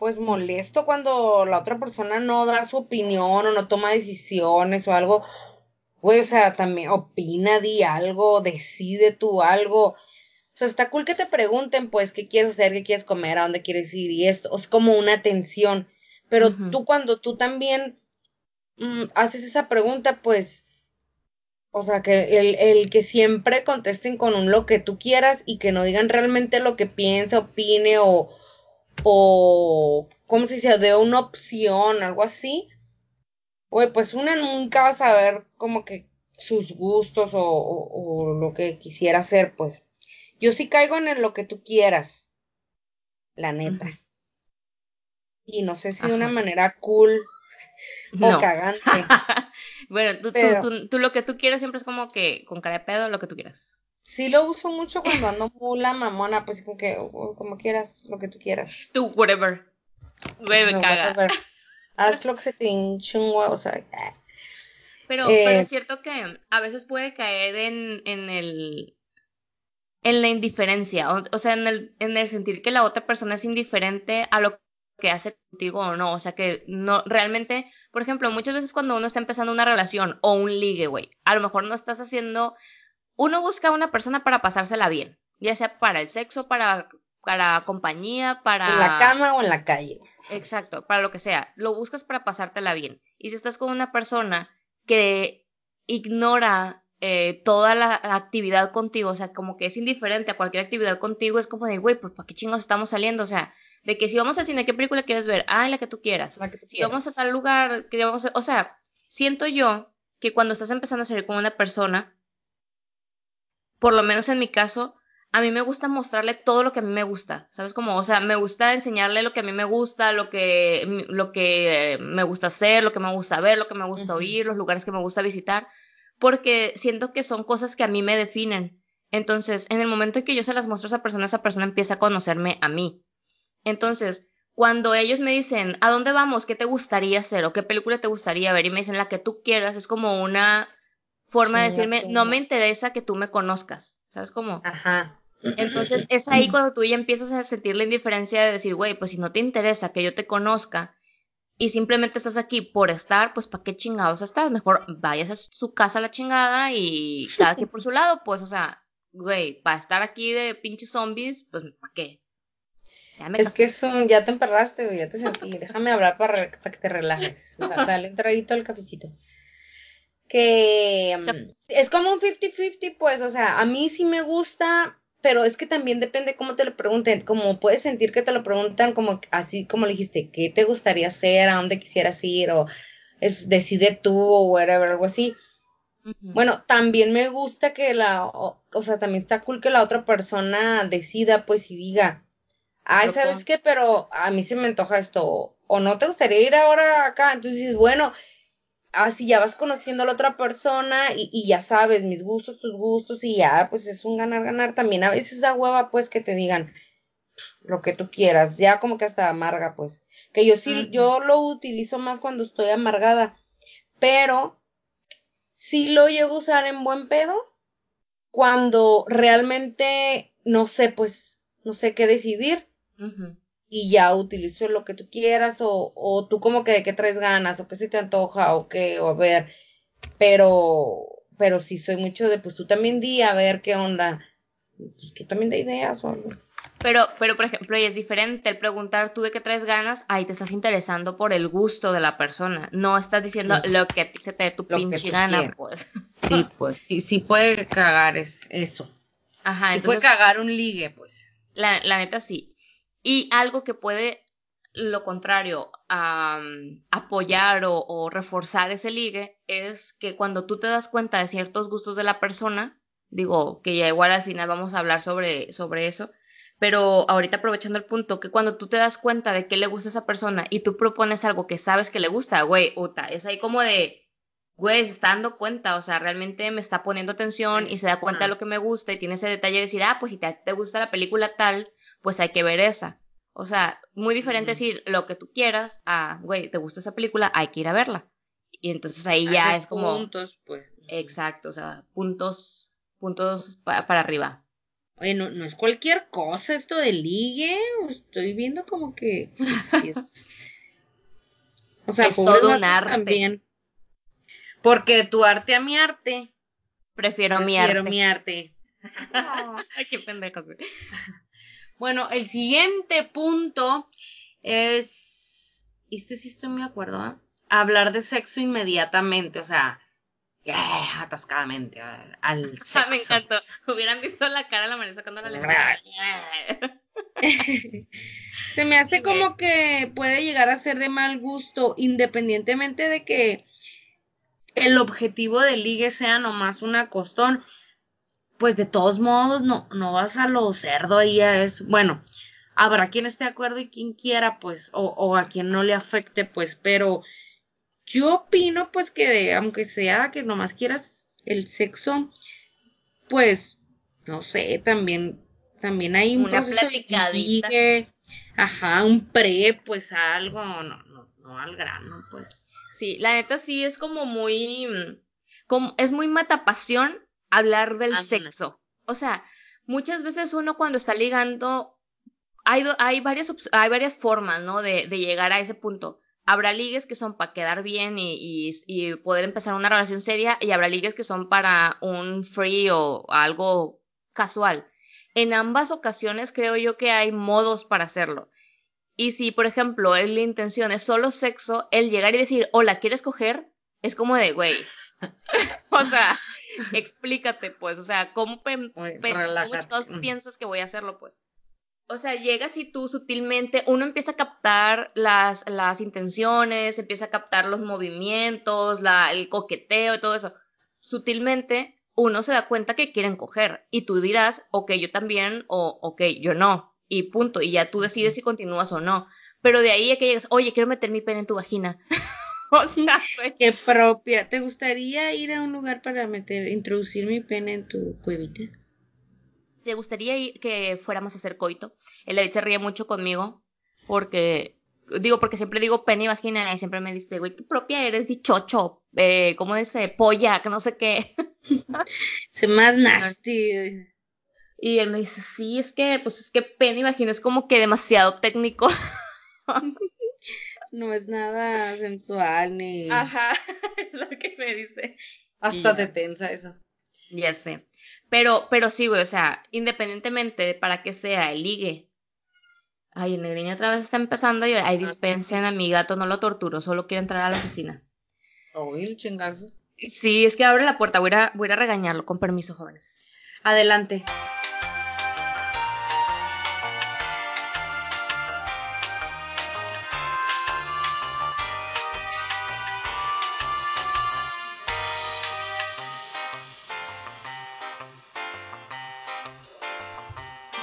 pues molesto cuando la otra persona no da su opinión o no toma decisiones o algo. Pues, o sea, también opina, di algo, decide tú algo. O sea, está cool que te pregunten, pues, qué quieres hacer, qué quieres comer, a dónde quieres ir y esto. Es como una atención. Pero tú cuando tú también mm, haces esa pregunta, pues, o sea, que el, el, que siempre contesten con un lo que tú quieras y que no digan realmente lo que piensa, opine o, o, ¿cómo se dice? De una opción, algo así, oye, pues una nunca va a saber como que sus gustos o, o, lo que quisiera hacer, pues. Yo sí caigo en lo que tú quieras, la neta. Y no sé si de una manera cool o cagante. [LAUGHS] bueno, tú, tú, tú, lo que tú quieres siempre es como que con cara de pedo, lo que tú quieras sí lo uso mucho cuando ando mula mamona, pues como que, como quieras, lo que tú quieras. Tú, whatever. Bebe, caga. Haz lo que se te hinche un huevo, o sea. Eh. Pero, pero es cierto que a veces puede caer en, en el en la indiferencia, o, sea, en el, en el sentir que la otra persona es indiferente a lo que hace contigo o no. O sea, que no, realmente, por ejemplo, muchas veces cuando uno está empezando una relación o un ligue, güey, a lo mejor no estás haciendo, uno busca a una persona para pasársela bien, ya sea para el sexo, para, para compañía, para... En la cama o en la calle. Exacto, para lo que sea. Lo buscas para pasártela bien. Y si estás con una persona que ignora eh, toda la actividad contigo, o sea, como que es indiferente a cualquier actividad contigo, es como de, güey, pues ¿para qué chingos estamos saliendo? O sea, de que si vamos al cine, ¿qué película quieres ver? Ah, la que tú quieras. La que tú si quieras. vamos a tal lugar, que vamos a... O sea, siento yo que cuando estás empezando a salir con una persona, por lo menos en mi caso, a mí me gusta mostrarle todo lo que a mí me gusta, ¿sabes? Como, o sea, me gusta enseñarle lo que a mí me gusta, lo que, lo que eh, me gusta hacer, lo que me gusta ver, lo que me gusta oír, los lugares que me gusta visitar, porque siento que son cosas que a mí me definen. Entonces, en el momento en que yo se las muestro a esa persona, esa persona empieza a conocerme a mí. Entonces, cuando ellos me dicen, ¿a dónde vamos? ¿Qué te gustaría hacer? ¿O qué película te gustaría ver? Y me dicen la que tú quieras, es como una forma de decirme, no me interesa que tú me conozcas. ¿Sabes cómo? Ajá. Entonces [LAUGHS] es ahí cuando tú ya empiezas a sentir la indiferencia de decir, güey, pues si no te interesa que yo te conozca y simplemente estás aquí por estar, pues ¿para qué chingados estás? Mejor vayas a su casa a la chingada y cada quien por su lado, pues, o sea, güey, para estar aquí de pinches zombies, pues ¿para qué? Ya me Es que es un, ya te emperraste, güey, ya te sentí. Déjame hablar para, para que te relajes. [LAUGHS] Da- Dale un traguito al cafecito. Que mm, es como un 50-50, pues, o sea, a mí sí me gusta, pero es que también depende cómo te lo pregunten. Como puedes sentir que te lo preguntan como así como le dijiste, ¿qué te gustaría hacer? ¿A dónde quisieras ir? O es, decide tú o whatever, algo así. Bueno, también me gusta que la, o, o sea, también está cool que la otra persona decida, pues, y diga, ay. ¿sabes qué? Pero a mí se me antoja esto, o, o no te gustaría ir ahora acá, entonces dices, bueno, así ya vas conociendo a la otra persona y, y ya sabes mis gustos, tus gustos, y ya, pues es un ganar-ganar. También a veces da hueva, pues, que te digan lo que tú quieras, ya como que hasta amarga, pues. Que yo sí, yo lo utilizo más cuando estoy amargada, pero sí lo llego a usar en buen pedo cuando realmente no sé, pues, no sé qué decidir. Y ya utilizo lo que tú quieras o, o tú como que de qué traes ganas o qué se te antoja o qué, o a ver, pero, pero sí soy mucho de, pues tú también di a ver qué onda, pues tú también da ideas o algo. Pero, pero, por ejemplo, y es diferente el preguntar tú de qué traes ganas, ahí te estás interesando por el gusto de la persona. No estás diciendo Sí. lo que a ti se te dé tu Lo pinche gana, pues. Sí, pues sí, sí puede cagar es, eso. Ajá, Sí puede entonces, cagar un ligue, pues. la, la neta sí. Y algo que puede, lo contrario, am, apoyar o, o reforzar ese ligue es que cuando tú te das cuenta de ciertos gustos de la persona, digo que ya igual al final vamos a hablar sobre, sobre eso, pero ahorita aprovechando el punto, que cuando tú te das cuenta de qué le gusta a esa persona y tú propones algo que sabes que le gusta, güey, uta, es ahí como de, güey, se está dando cuenta, o sea, realmente me está poniendo atención y se da cuenta de lo que me gusta y tiene ese detalle de decir, ah, pues si te, te gusta la película tal, pues hay que ver esa. O sea, muy diferente decir lo que tú quieras a, güey, te gusta esa película, hay que ir a verla. Y entonces ahí ya Haces es como, puntos, pues. exacto, o sea, puntos, puntos pa- para arriba. Oye, no, no es cualquier cosa esto de ligue. Estoy viendo como que sí, sí es. [LAUGHS] O sea, Es todo un arte. también. Porque tu arte a mi arte. Prefiero mi prefiero arte. mi arte. [LAUGHS] Ay, qué pendejos, güey. Bueno, el siguiente punto es. Este sí estoy muy de acuerdo, ¿ah? Hablar de sexo inmediatamente, o sea, yeah, atascadamente, al, al [LAUGHS] sexo. Me encantó. Hubieran visto la cara de la María sacando la. [LAUGHS] Se me hace Sí, como que puede llegar a ser de mal gusto, independientemente de que el objetivo del ligue sea nomás un acostón. Pues de todos modos, no, no vas a lo cerdo ahí a eso. Bueno, habrá quien esté de acuerdo y quien quiera, pues, o, o a quien no le afecte, pues, pero yo opino, pues, que de- aunque sea que nomás quieras el sexo, pues, no sé, también, también hay un Una proceso platicadita. ajá, un pre, pues, algo, no, no, no al grano, pues. Sí, la neta sí es como muy, mm, como, es muy matapasión hablar del Ándale. sexo. O sea, muchas veces uno cuando está ligando hay, hay, varias, hay varias formas, ¿no? De, de llegar a ese punto. Habrá ligues que son para quedar bien y, y, poder empezar una relación seria y habrá ligues que son para un free o algo casual. En ambas ocasiones creo yo que hay modos para hacerlo. Y si, por ejemplo, es la intención es solo sexo, el llegar y decir, hola, ¿quieres coger? Es como de, güey. [LAUGHS] o sea, [LAUGHS] explícate, pues. O sea, ¿cómo, piensas que voy a hacerlo, pues? O sea, llegas y tú sutilmente, uno empieza a captar las, las intenciones, empieza a captar los movimientos, la, el coqueteo y todo eso. Sutilmente, uno se da cuenta que quieren coger y tú dirás, ok, yo también o ok, yo no. Y punto. Y ya tú decides si continúas o no. Pero de ahí a que llegas, oye, quiero meter mi pene en tu vagina. [LAUGHS] [LAUGHS] o sea, qué propia. ¿Te gustaría ir a un lugar para meter, introducir mi pene en tu cuevita? ¿Te gustaría ir, que fuéramos a hacer coito? El David se ríe mucho conmigo porque digo, porque siempre digo pene y vagina y siempre me dice, güey, qué propia eres dichocho, eh, ¿cómo dice? Polla, que no sé qué. [LAUGHS] Se más nasty. Y él me dice, sí, es que, pues es que pene y vagina es como que demasiado técnico. [LAUGHS] no es nada sensual ni. Ajá, [LAUGHS] es lo que me dice. Hasta te tensa eso. Ya sé. Pero, pero sí, güey, o sea, independientemente de para qué sea el ligue. Ay, el negriño otra vez está empezando y ay, dispensen a mi gato, no lo torturo, solo quiere entrar a la oficina. Uy, el chingazo. Sí, es que abre la puerta, voy a, voy a regañarlo, con permiso, jóvenes. Adelante.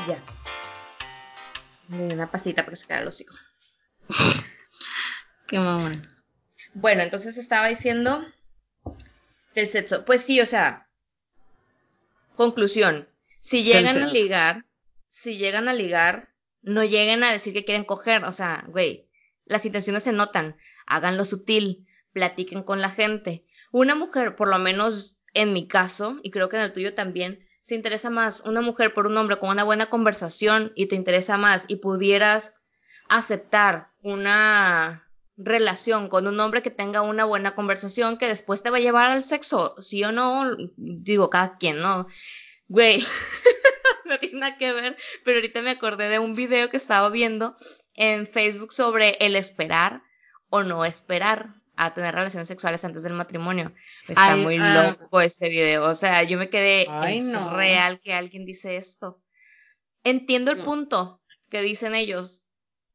Ya. una pastita para sacar los hijos. Qué mamá. Bueno, entonces estaba diciendo del sexo. Pues sí, o sea, conclusión. Si llegan a ligar, si llegan a ligar, no lleguen a decir que quieren coger. O sea, güey, las intenciones se notan. Háganlo sutil, platiquen con la gente. Una mujer, por lo menos en mi caso, y creo que en el tuyo también, se interesa más una mujer por un hombre con una buena conversación y te interesa más y pudieras aceptar una relación con un hombre que tenga una buena conversación que después te va a llevar al sexo, sí o no, digo cada quien, ¿no? Güey, [LAUGHS] no tiene nada que ver, pero ahorita me acordé de un video que estaba viendo en Facebook sobre el esperar o no esperar a tener relaciones sexuales antes del matrimonio. Está muy ah. loco este video. O sea, yo me quedé, es real que alguien dice esto. Entiendo el punto que dicen ellos,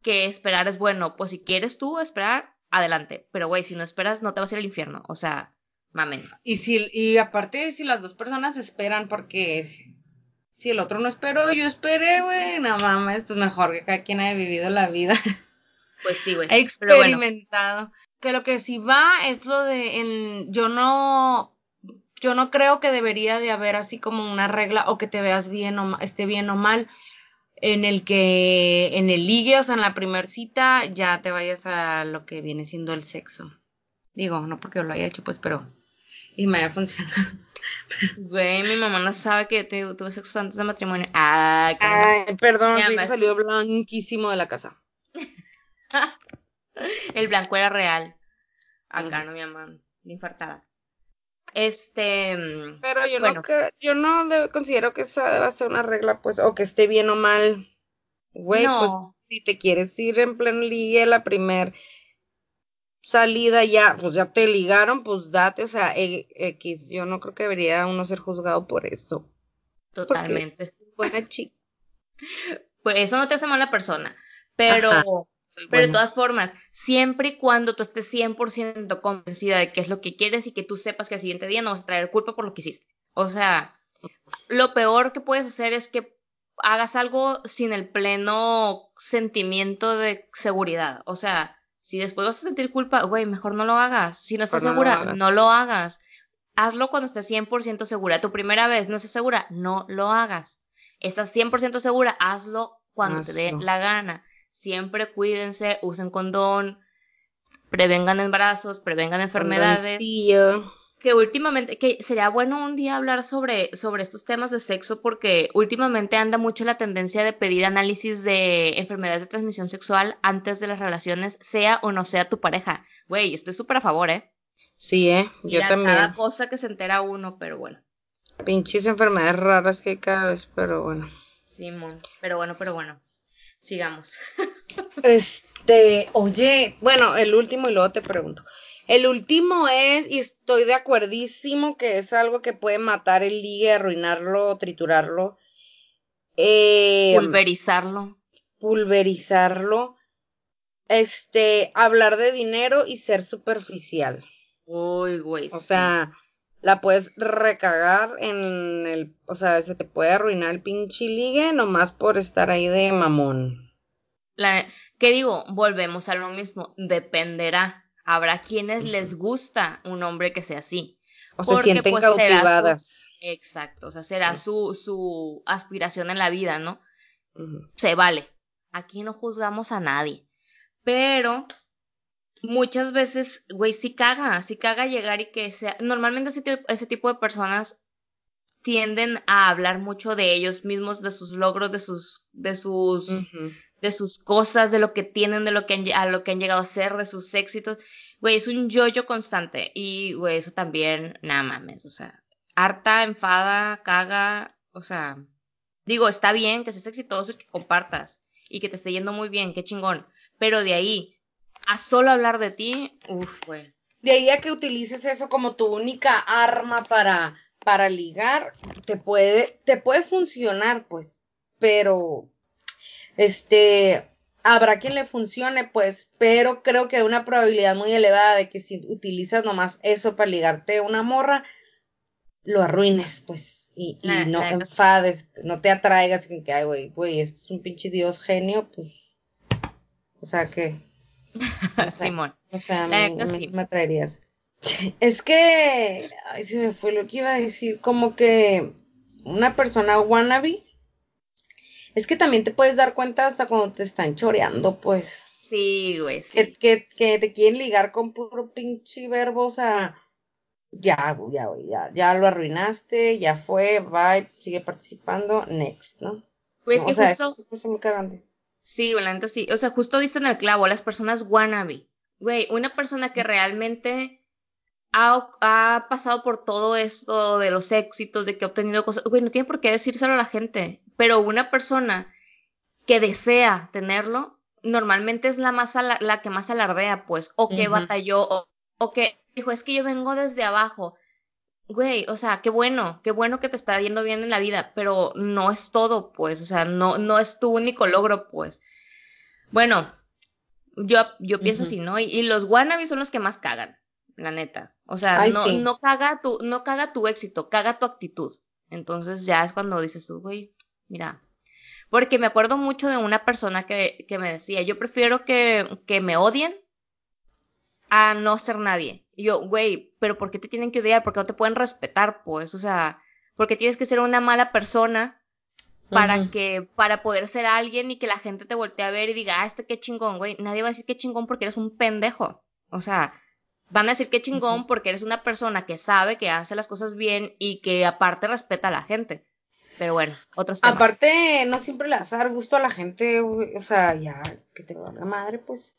que esperar es bueno. Pues si quieres tú esperar, adelante. Pero güey, si no esperas, no te vas a ir al infierno. O sea, mamen. Y si, y aparte, si las dos personas esperan, porque si el otro no esperó, yo esperé, güey, no mames, pues mejor que cada quien haya vivido la vida. Pues sí, güey. [LAUGHS] experimentado que lo que sí va es lo de en, yo no yo no creo que debería de haber así como una regla o que te veas bien o esté bien o mal en el que en el ligue, o sea, en la primer cita ya te vayas a lo que viene siendo el sexo. Digo, no porque lo haya hecho, pues, pero y me haya funcionado. [LAUGHS] Güey, mi mamá no sabe que tuve sexo antes de matrimonio. Ah, Ay, perdón, me salió blanquísimo de la casa. [LAUGHS] [LAUGHS] El blanco era real. Acá no, mi mamá, infartada. Este. Mm, Pero yo no yo no considero que esa deba ser una regla, pues, o que esté bien o mal. Güey, pues si te quieres ir en pleno ligue la primer salida ya, pues ya te ligaron, pues date, o sea, e, X, yo no creo que debería uno ser juzgado por eso. Totalmente. Buena chica. [LAUGHS] Pues eso no te hace mala persona, pero pero de todas formas, siempre y cuando tú estés 100% convencida de qué es lo que quieres y que tú sepas que al siguiente día no vas a traer culpa por lo que hiciste. O sea, lo peor que puedes hacer es que hagas algo sin el pleno sentimiento de seguridad. O sea, si después vas a sentir culpa, güey, mejor no lo hagas. Si no estás segura, no lo, hagas. Hazlo cuando estés 100% segura. Tu primera vez no estás segura, no lo hagas. Estás 100% segura, hazlo cuando te dé la gana siempre cuídense, usen condón, prevengan embarazos, prevengan enfermedades. que últimamente, que sería bueno un día hablar sobre, sobre estos temas de sexo porque últimamente anda mucho la tendencia de pedir análisis de enfermedades de transmisión sexual antes de las relaciones, sea o no sea tu pareja. Güey, estoy súper a favor, ¿eh? Sí, ¿eh? Yo también. Cada cosa que se entera uno, pero bueno. Pinches enfermedades raras que hay cada vez, pero bueno. Sí, pero bueno, pero bueno. Sigamos. este, oye, bueno, el último y luego te pregunto. El último es, y estoy de acuerdísimo que es algo que puede matar el ligue, arruinarlo, triturarlo. Eh, pulverizarlo. Pulverizarlo. Este, hablar de dinero y ser superficial. Uy, güey. O sea, la puedes recagar en el, o sea, se te puede arruinar el pinche ligue nomás por estar ahí de mamón. La, ¿Qué digo? Volvemos a lo mismo, dependerá Habrá quienes les gusta un hombre que sea así. O se sienten pues, cautivadas. exacto, o sea, será su, su aspiración en la vida, ¿no? Se vale. Aquí no juzgamos a nadie. Pero muchas veces, güey, sí caga, sí caga llegar y que sea. Normalmente ese, ese tipo de personas tienden a hablar mucho de ellos mismos, de sus logros, de sus, de sus, de sus cosas, de lo que tienen, de lo que han, a lo que han llegado a ser, de sus éxitos. Güey, es un yo-yo constante. Y, güey, eso también, nada mames, o sea, harta, enfada, caga, o sea, digo, está bien que seas exitoso y que compartas y que te esté yendo muy bien, qué chingón. Pero de ahí a solo hablar de ti, uff, güey. De ahí a que utilices eso como tu única arma para para ligar te puede, te puede funcionar, pues, pero, este, habrá quien le funcione, pues, pero creo que hay una probabilidad muy elevada de que si utilizas nomás eso para ligarte una morra, lo arruines, pues, y, no enfades, no te atraigas, y que, ay, güey, güey, este es un pinche dios genio, pues, o sea que... Simón. O sea, me, me atraerías. [LAUGHS] Es que, ay, se me fue lo que iba a decir, como que una persona wannabe, es que también te puedes dar cuenta hasta cuando te están choreando, pues. Sí, güey, sí. Que, que, te quieren ligar con puro pinche verbo, o sea, ya, ya, ya, ya lo arruinaste, ya fue, bye, sigue participando, next, ¿no? Pues que o sea, justo... Es muy cagante. Sí, volante, sí. O sea, justo diste en el clavo, las personas wannabe. Güey, una persona que realmente ha, pasado por todo esto de los éxitos, de que ha obtenido cosas, güey, no tiene por qué decírselo a la gente, pero una persona que desea tenerlo, normalmente es la más la que más alardea, pues, o que batalló, o, o, que dijo, es que yo vengo desde abajo. Güey, o sea, qué bueno, qué bueno que te está yendo bien en la vida, pero no es todo, pues, o sea, no, no es tu único logro, pues. Bueno, yo, yo pienso así, ¿no? Y, y los wannabes son los que más cagan la neta. O sea, no, no, caga tu, no caga tu éxito, caga tu actitud. Entonces ya es cuando dices tú, güey, mira. Porque me acuerdo mucho de una persona que, que me decía, yo prefiero que, que me odien a no ser nadie. Y yo, güey, pero ¿por qué te tienen que odiar? Porque no te pueden respetar, pues. O sea, porque tienes que ser una mala persona para que, para poder ser alguien y que la gente te voltee a ver y diga, ah, este qué chingón, güey. Nadie va a decir qué chingón porque eres un pendejo. O sea, van a decir que chingón porque eres una persona que sabe que hace las cosas bien y que aparte respeta a la gente. Pero bueno, otros temas. Aparte, no siempre le vas a dar gusto a la gente, o sea, ya que te la madre, pues.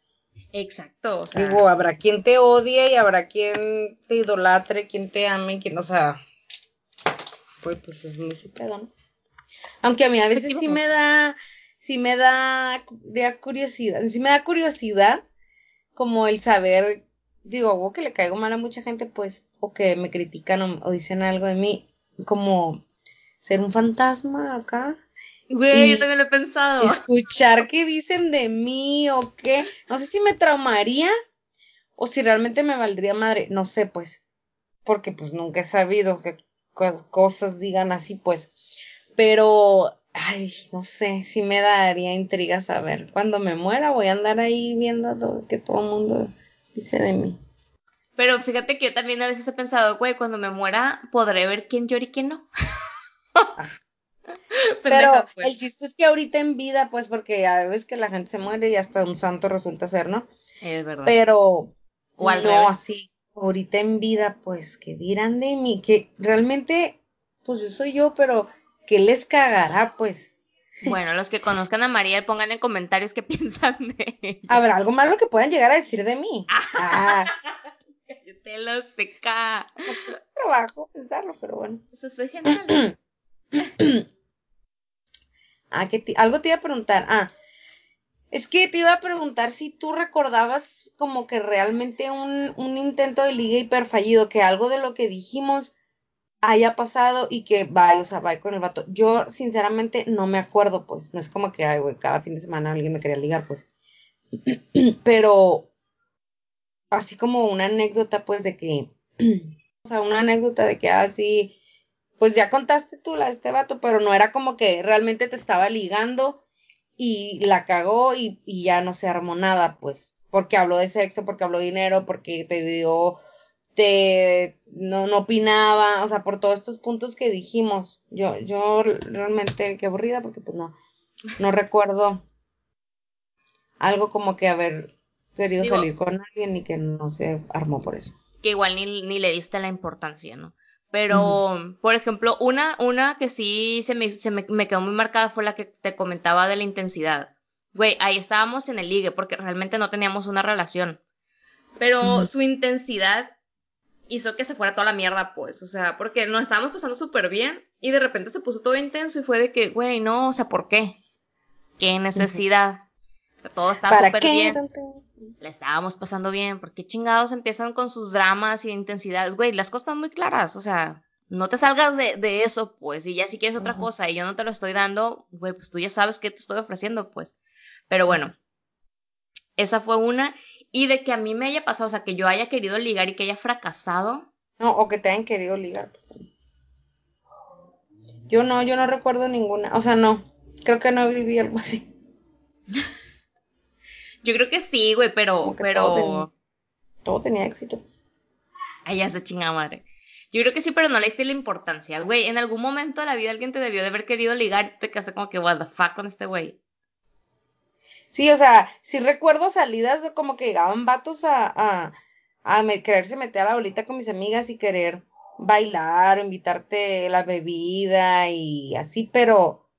Exacto, o sea. Digo, habrá quien te odie y habrá quien te idolatre, quien te ame, quien, o sea, pues, pues es muy su ¿no? Aunque a mí a veces sí me da, sí me da, da curiosidad, sí me da curiosidad como el saber digo, o que le caigo mal a mucha gente, pues, o que me critican o, dicen algo de mí, como ser un fantasma acá. Güey, yo también lo he pensado. Escuchar qué dicen de mí o qué, no sé si me traumaría o si realmente me valdría madre, no sé, pues, porque pues nunca he sabido que cosas digan así, pues, pero, ay, no sé, si me daría intriga saber. Cuando me muera voy a andar ahí viendo que todo el mundo dice de mí. Pero fíjate que yo también a veces he pensado, güey, cuando me muera podré ver quién llora y quién no. [LAUGHS] Pero pues. el chiste es que ahorita en vida, pues, porque a veces que la gente se muere y hasta un santo resulta ser, ¿no? Es verdad. Pero no así. ahorita en vida, pues, que dirán de mí, que realmente, pues yo soy yo, pero que les cagará, pues. Bueno, los que conozcan a María, pongan en comentarios qué [LAUGHS] piensan de ella. Habrá algo malo que puedan llegar a decir de mí. ah. [LAUGHS] Te lo seca. Es trabajo pensarlo, pero bueno. Eso soy genial. [CLEARS THROAT] ah, que algo te iba a preguntar. Ah, es que te iba a preguntar si tú recordabas como que realmente un, intento de liga hiper fallido, que algo de lo que dijimos haya pasado y que vaya, o sea, vaya con el vato. Yo, sinceramente, no me acuerdo, pues. No es como que, cada fin de semana alguien me quería ligar, pues. [CLEARS THROAT] Pero, así como una anécdota, pues, de que, [CLEARS THROAT] o sea, una anécdota de que así, pues ya contaste tú la de este vato, pero no era como que realmente te estaba ligando y la cagó y, y ya no se armó nada, pues, porque habló de sexo, porque habló de dinero, porque te dio te no, no opinaba, o sea, por todos estos puntos que dijimos. Yo, yo realmente qué aburrida porque pues no, no recuerdo algo como que haber querido salir con alguien y que no se armó por eso. Que igual ni, ni le diste la importancia, ¿no? Pero, por ejemplo, una, una que sí se, me, se me, me, quedó muy marcada fue la que te comentaba de la intensidad. Güey, ahí estábamos en el ligue porque realmente no teníamos una relación. Pero su intensidad hizo que se fuera toda la mierda, pues, o sea, porque nos estábamos pasando súper bien y de repente se puso todo intenso y fue de que, güey, no, o sea, ¿por qué? ¿Qué necesidad? O sea, todo estaba súper bien. Le estábamos pasando bien, porque chingados empiezan con sus dramas y intensidades, güey, las cosas están muy claras, o sea, no te salgas de, de eso, pues, y ya si quieres otra cosa y yo no te lo estoy dando, güey, pues tú ya sabes qué te estoy ofreciendo, pues. Pero bueno, esa fue una. Y de que a mí me haya pasado, o sea, que yo haya querido ligar y que haya fracasado. No, o que te hayan querido ligar, pues Yo no, yo no recuerdo ninguna. O sea, no. Creo que no viví algo así. [LAUGHS] yo creo que sí, güey, pero. pero... Todo tenía, todo tenía éxito. Pues. Ay, ya se chinga madre. Yo creo que sí, pero no le diste la importancia. Güey, en algún momento de la vida alguien te debió de haber querido ligar y te quedaste como que, what the fuck con este güey. Sí, o sea, sí recuerdo salidas de como que llegaban vatos a, a, a me, quererse meter a la bolita con mis amigas y querer bailar o invitarte la bebida y así, pero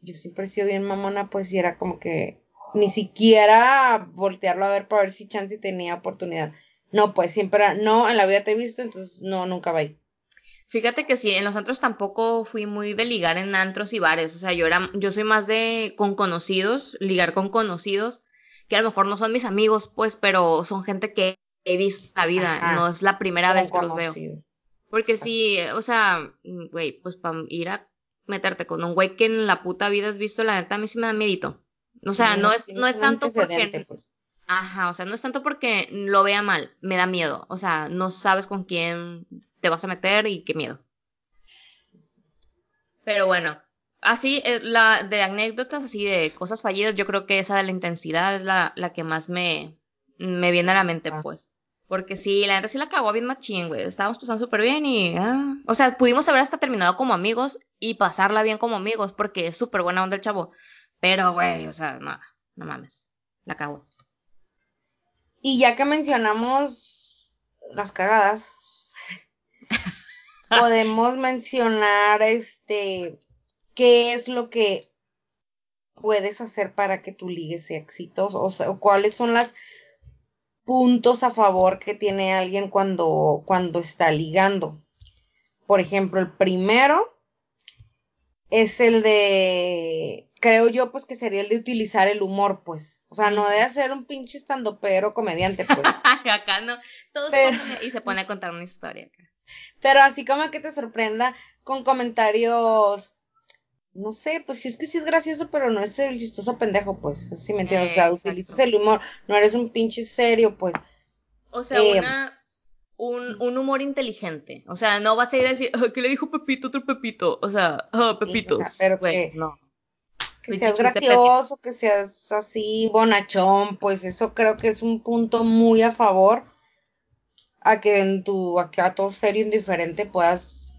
yo siempre he sido bien mamona, pues y era como que ni siquiera voltearlo a ver para ver si Chance tenía oportunidad. No, pues siempre, no, en la vida te he visto, entonces no, nunca va ahí. Fíjate que sí, en los antros tampoco fui muy de ligar en antros y bares. O sea, yo era, yo soy más de con conocidos, ligar con conocidos, que a lo mejor no son mis amigos, pues, pero son gente que he visto en la vida. No es la primera vez que los veo. Porque sí, o sea, güey, pues para ir a meterte con un güey que en la puta vida has visto, la neta, a mí sí me da miedito. O sea, no, es, no es tanto porque. Pues. Ajá, o sea, no es tanto porque lo vea mal, me da miedo. O sea, no sabes con quién te vas a meter y qué miedo. Pero bueno, así, eh, la de anécdotas, así de cosas fallidas, yo creo que esa de la intensidad es la, la que más me, me viene a la mente, ah. pues. Porque sí, la neta sí la cagó bien machín, güey. Estábamos pasando súper bien y... Ah, o sea, pudimos haber hasta terminado como amigos y pasarla bien como amigos porque es súper buena onda el chavo. Pero, güey, o sea, no, no mames. La cagó. Y ya que mencionamos las cagadas, [LAUGHS] podemos mencionar este qué es lo que puedes hacer para que tu ligue sea exitoso, o sea, cuáles son los puntos a favor que tiene alguien cuando, cuando está ligando. Por ejemplo, el primero es el de, creo yo, pues que sería el de utilizar el humor, pues. O sea, no de hacer un pinche estando pero comediante, pues. [LAUGHS] acá no, todos y se pone a contar una historia acá. Pero así como que te sorprenda con comentarios, no sé, pues sí es que sí es gracioso, pero no es el chistoso pendejo, pues, si me entiendes, o sea, utilizas el humor, no eres un pinche serio, pues. O sea, eh, una, un, un, humor inteligente, o sea, no vas a ir a decir, ¿qué le dijo Pepito otro Pepito? O sea, oh, Pepitos, pero que, no. Que seas gracioso, que seas así bonachón, pues eso creo que es un punto muy a favor a que en tu, a que a todo serio indiferente puedas,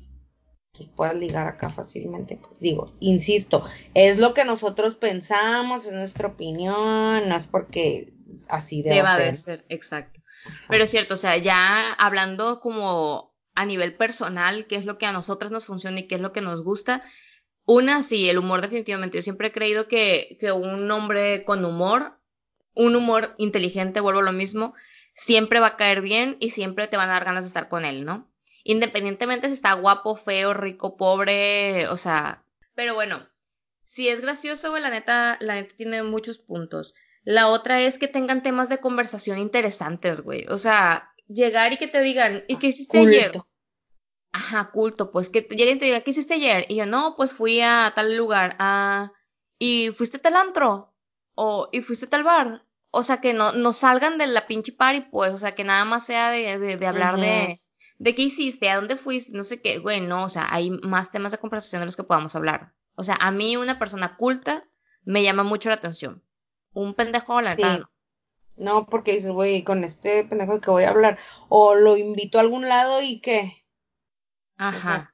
pues puedas ligar acá fácilmente. Pues digo, insisto, es lo que nosotros pensamos, es nuestra opinión, no es porque así deba, deba de ser. Exacto. Pero es cierto, o sea, ya hablando como a nivel personal, qué es lo que a nosotras nos funciona y qué es lo que nos gusta. Una, sí, el humor definitivamente. Yo siempre he creído que, que un hombre con humor, un humor inteligente, vuelvo a lo mismo, siempre va a caer bien y siempre te van a dar ganas de estar con él, ¿no? Independientemente si está guapo, feo, rico, pobre, o sea, pero bueno, si es gracioso, la neta, la neta tiene muchos puntos. La otra es que tengan temas de conversación interesantes, güey. O sea, llegar y que te digan, ¿y qué hiciste ayer? Ajá, culto, pues que lleguen y te digan, ¿qué hiciste ayer? Y yo, no, pues fui a tal lugar, ah, ¿y fuiste a tal antro? O, ¿y fuiste a tal bar? O sea, que no, no salgan de la pinche party, pues, o sea, que nada más sea de, de, de hablar de, de qué hiciste, a dónde fuiste, no sé qué, güey, no, o sea, hay más temas de conversación de los que podamos hablar. O sea, a mí una persona culta me llama mucho la atención. Un pendejo la no. No, porque dices, güey, con este pendejo que voy a hablar. O lo invito a algún lado y qué. Ajá.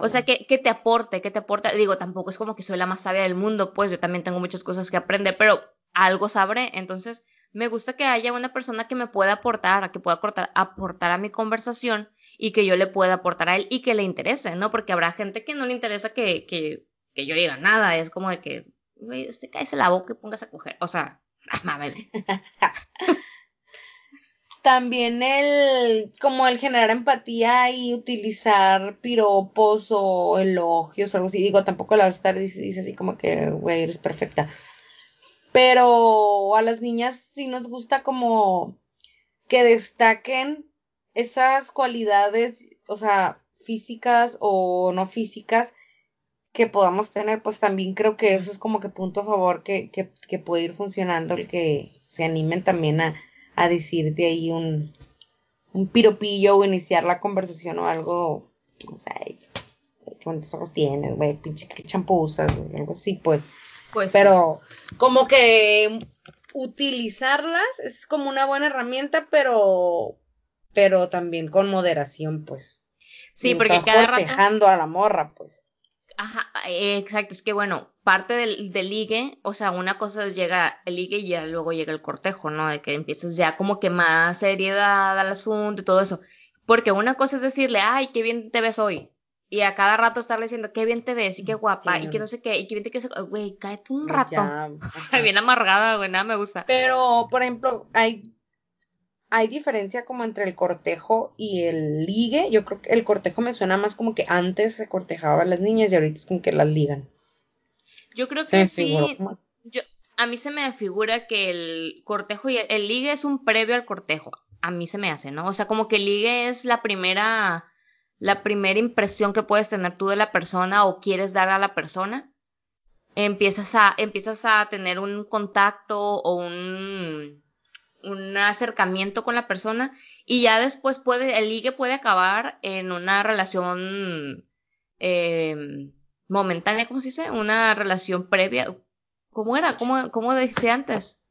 O sea, que, que te aporte, que te aporte. Digo, tampoco es como que soy la más sabia del mundo, pues yo también tengo muchas cosas que aprender, pero algo sabré. Entonces, me gusta que haya una persona que me pueda aportar, que pueda aportar, aportar a mi conversación y que yo le pueda aportar a él y que le interese, ¿no? Porque habrá gente que no le interesa que, que, que yo diga nada. Es como de que, güey, usted cáese la boca y pongas a coger. O sea, [LAUGHS] mames. [LAUGHS] También el, como el generar empatía y utilizar piropos o elogios o algo así. Digo, tampoco la vas a estar dice, así como que, güey, eres perfecta. Pero a las niñas sí nos gusta como que destaquen esas cualidades, o sea, físicas o no físicas que podamos tener, pues también creo que eso es como que punto a favor que, que, que puede ir funcionando el que se animen también a, a decirte ahí un, un piropillo o iniciar la conversación o algo, o sea, qué bonitos ojos tienes, güey, pinche qué champú usas, algo así, pues. Pues pero como que utilizarlas es como una buena herramienta, pero pero también con moderación, pues. Sí, porque cada rato a la morra, pues. Ajá, exacto, es que bueno, parte del, del, ligue, o sea, una cosa es llega el ligue y ya luego llega el cortejo, ¿no? De que empiezas ya como que más seriedad al asunto y todo eso. Porque una cosa es decirle, ay, qué bien te ves hoy. Y a cada rato estarle diciendo, qué bien te ves y qué guapa y que no sé qué, y qué bien te quedas, güey, cállate un rato. [LAUGHS] bien amargada, güey, nada me gusta. Pero, por ejemplo, hay hay diferencia como entre el cortejo y el ligue. Yo creo que el cortejo me suena más como que antes se cortejaba a las niñas y ahorita es como que las ligan. Yo creo que sí. Yo, a mí se me figura que el cortejo y el, ligue es un previo al cortejo. A mí se me hace, ¿no? O sea, como que el ligue es la primera, la primera impresión que puedes tener tú de la persona o quieres dar a la persona. Empiezas a, empiezas a tener un contacto o un, un acercamiento con la persona y ya después puede, el ligue puede acabar en una relación eh, momentánea, ¿cómo se dice? Una relación previa. ¿Cómo era? ¿Cómo, cómo decía antes?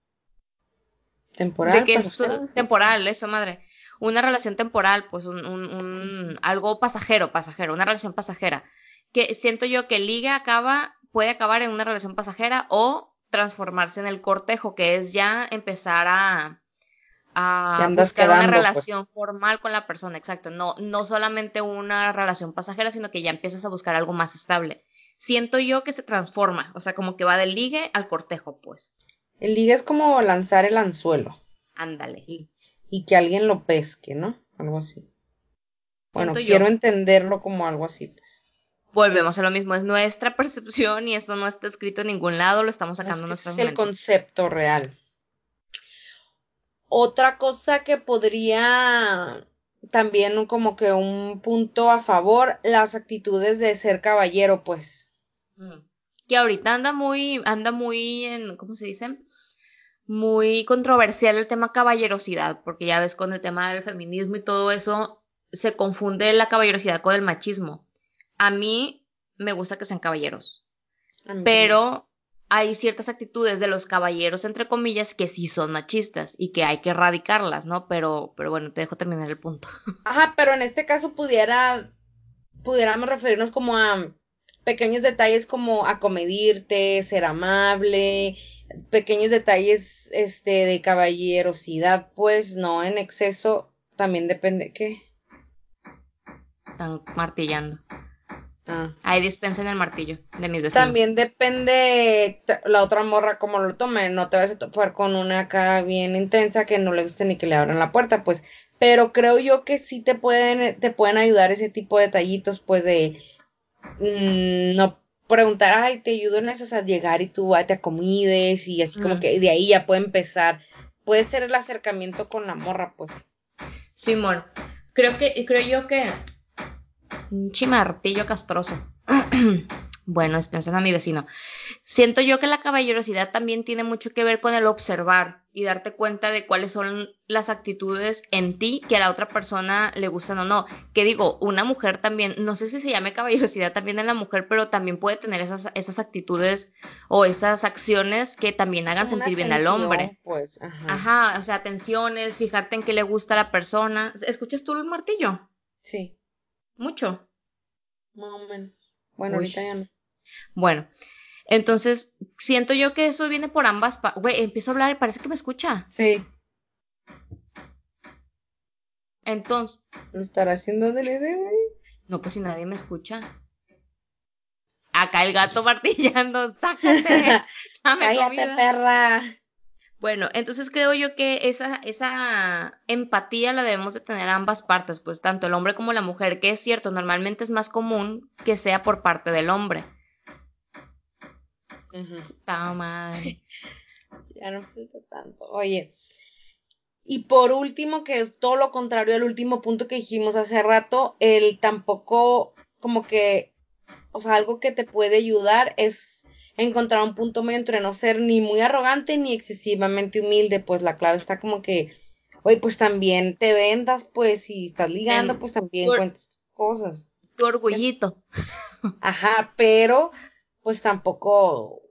Temporal. De que es temporal, eso, madre. Una relación temporal, pues un, un, un, algo pasajero, pasajero, una relación pasajera. Que siento yo que ligue acaba, puede acabar en una relación pasajera o transformarse en el cortejo, que es ya empezar a, a buscar una pues. relación formal con la persona, exacto. No, no solamente una relación pasajera, sino que ya empiezas a buscar algo más estable. Siento yo que se transforma, o sea, como que va del ligue al cortejo, pues. El ligue es como lanzar el anzuelo. Ándale. Y, que alguien lo pesque, ¿no? Algo así. Bueno, quiero entenderlo como algo así, pues. Volvemos a lo mismo, es nuestra [LAUGHS] percepción y esto no está escrito en ningún lado, lo estamos sacando en nuestras Es el concepto real. Otra cosa que podría también como que un punto a favor, las actitudes de ser caballero, pues. Que ahorita anda muy, anda muy en, ¿cómo se dice? Muy controversial el tema caballerosidad, porque ya ves con el tema del feminismo y todo eso, se confunde la caballerosidad con el machismo. A mí me gusta que sean caballeros, pero hay ciertas actitudes de los caballeros, entre comillas, que sí son machistas y que hay que erradicarlas, ¿no? Pero, pero bueno, te dejo terminar el punto. Ajá, pero en este caso pudiera, pudiéramos referirnos como a pequeños detalles como acomedirte, ser amable, pequeños detalles es este de caballerosidad, pues no en exceso, también depende qué. Están martillando. Ah. Ahí dispensen el martillo de mis vecinos. También depende la otra morra cómo lo tome. No te vas a topar con una acá bien intensa que no le guste ni que le abran la puerta, pues. Pero creo yo que sí te pueden, te pueden ayudar ese tipo de detallitos, pues de mm, no preguntar, ay, te ayudo en eso, o sea, llegar y tú ah, te acomides y así como Mm. que de ahí ya puede empezar. Puede ser el acercamiento con la morra, pues. Simón, creo que, creo yo que un chimartillo castroso. [CLEARS THROAT] bueno, despensen a mi vecino. Siento yo que la caballerosidad también tiene mucho que ver con el observar y darte cuenta de cuáles son las actitudes en ti que a la otra persona le gustan o no. Que digo, una mujer también, no sé si se llame caballerosidad también en la mujer, pero también puede tener esas, esas actitudes o esas acciones que también hagan una sentir bien al hombre. Pues, ajá. Ajá, o sea, atenciones, fijarte en qué le gusta a la persona. ¿Escuchas tú el martillo? Sí, Mucho. más o menos. Bueno, Uy. ahorita ya no. Bueno, entonces siento yo que eso viene por ambas partes. Güey, empiezo a hablar y parece que me escucha. Sí, Entonces, lo estará haciendo de güey. no, pues si nadie me escucha. Acá el gato martillando, [LAUGHS] sácate. dame Cállate, comida. perra. Bueno, entonces creo yo que esa, esa empatía la debemos de tener ambas partes, pues tanto el hombre como la mujer, que es cierto, normalmente es más común que sea por parte del hombre. Toma. [LAUGHS] Ya no falta tanto. Oye, y por último, que es todo lo contrario al último punto que dijimos hace rato, el tampoco, como que, o sea, algo que te puede ayudar es encontrar un punto medio entre no ser ni muy arrogante ni excesivamente humilde, pues la clave está como que, oye, pues también te vendas, pues si estás ligando, En- pues también cuentas tus cosas. Tu orgullito. Ajá, pero pues tampoco,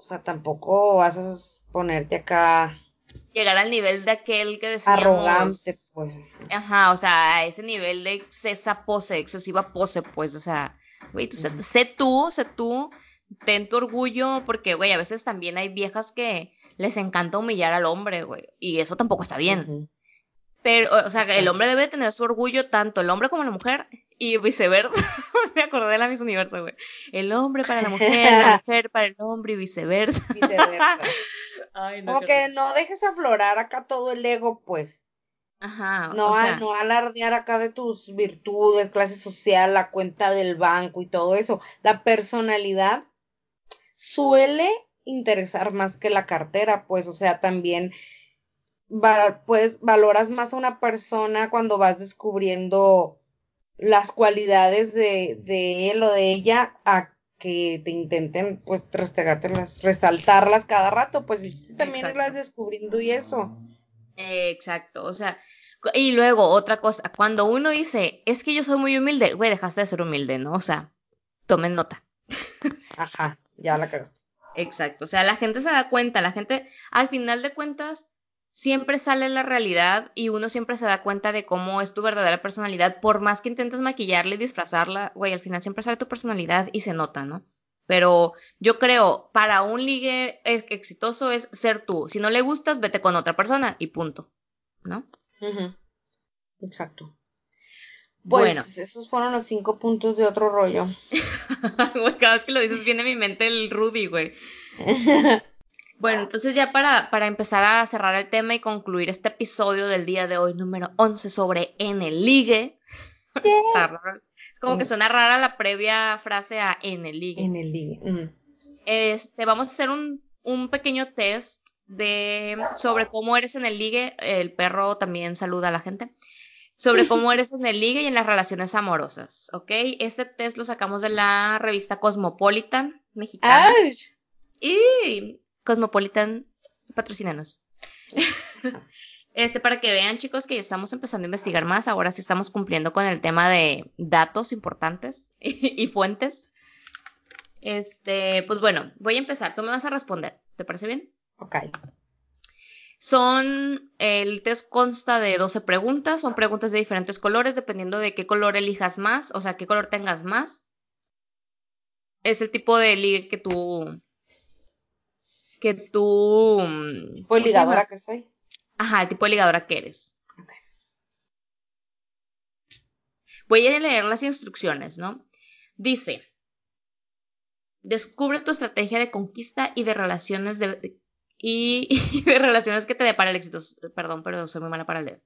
o sea, tampoco vas a ponerte acá Llegar al nivel de aquel que decíamos. arrogante, pues. Ajá, o sea, a ese nivel de excesa pose, excesiva pose, pues, o sea, güey, tú sé, tú, sé tú, ten tu orgullo, porque, güey, a veces también hay viejas que les encanta humillar al hombre, güey, y eso tampoco está bien. Pero, o sea, el hombre debe tener su orgullo, tanto el hombre como la mujer, y viceversa. [LAUGHS] Me acordé de la Miss Universo, güey. El hombre para la mujer, la [LAUGHS] mujer para el hombre y viceversa. Viceversa. [LAUGHS] Ay, Como qué que no dejes aflorar acá todo el ego, pues. Ajá, No, o a- no alardear acá de tus virtudes, clase social, la cuenta del banco y todo eso. La personalidad suele interesar más que la cartera, pues, o sea, también va- pues valoras más a una persona cuando vas descubriendo las cualidades de, de él o de ella a que te intenten pues restregártelas, resaltarlas cada rato, pues también Exacto. irlas descubriendo y eso. Exacto, o sea, y luego otra cosa, cuando uno dice, es que yo soy muy humilde, güey, dejaste de ser humilde, ¿no? O sea, tomen nota. [LAUGHS] Ajá, ya la cagaste. Exacto, o sea, la gente se da cuenta, la gente, al final de cuentas, siempre sale la realidad y uno siempre se da cuenta de cómo es tu verdadera personalidad, por más que intentes maquillarla y disfrazarla, güey, al final siempre sale tu personalidad y se nota, ¿no? Pero yo creo, para un ligue ex- exitoso es ser tú. Si no le gustas, vete con otra persona y punto, ¿no? Exacto. Pues Bueno, esos fueron los cinco puntos de otro rollo. [LAUGHS] Cada vez que lo dices viene a mi mente el Rudy, güey. [LAUGHS] Bueno, entonces ya para, para empezar a cerrar el tema y concluir este episodio del día de hoy, número 11 sobre en el ligue. [LAUGHS] Raro. Es como que suena rara la previa frase a en el ligue. en el ligue. Ujú. Este, vamos a hacer un, un pequeño test de sobre cómo eres en el ligue. El perro también saluda a la gente. Sobre cómo [LAUGHS] eres en el ligue y en las relaciones amorosas, ¿ok? Este test lo sacamos de la revista Cosmopolitan mexicana. ¡Ay! Y Cosmopolitan, patrocínanos. [LAUGHS] Este, para que vean, chicos, que ya estamos empezando a investigar más. Ahora sí estamos cumpliendo con el tema de datos importantes [LAUGHS] y, fuentes. Este, pues bueno, voy a empezar. Tú me vas a responder. ¿Te parece bien? Ok. Son, el test consta de 12 preguntas, son preguntas de diferentes colores, dependiendo de qué color elijas más, o sea, qué color tengas más. Es el tipo de ligue que tú que tú... mm, Tipo ¿cómo se llama? ligadora que soy. Ajá, el tipo de ligadora que eres. Voy a leer las instrucciones, ¿no? Dice, descubre tu estrategia de conquista y de relaciones de, de- y, y [LAUGHS] de relaciones que te depara el éxito. Perdón, pero soy muy mala para leer.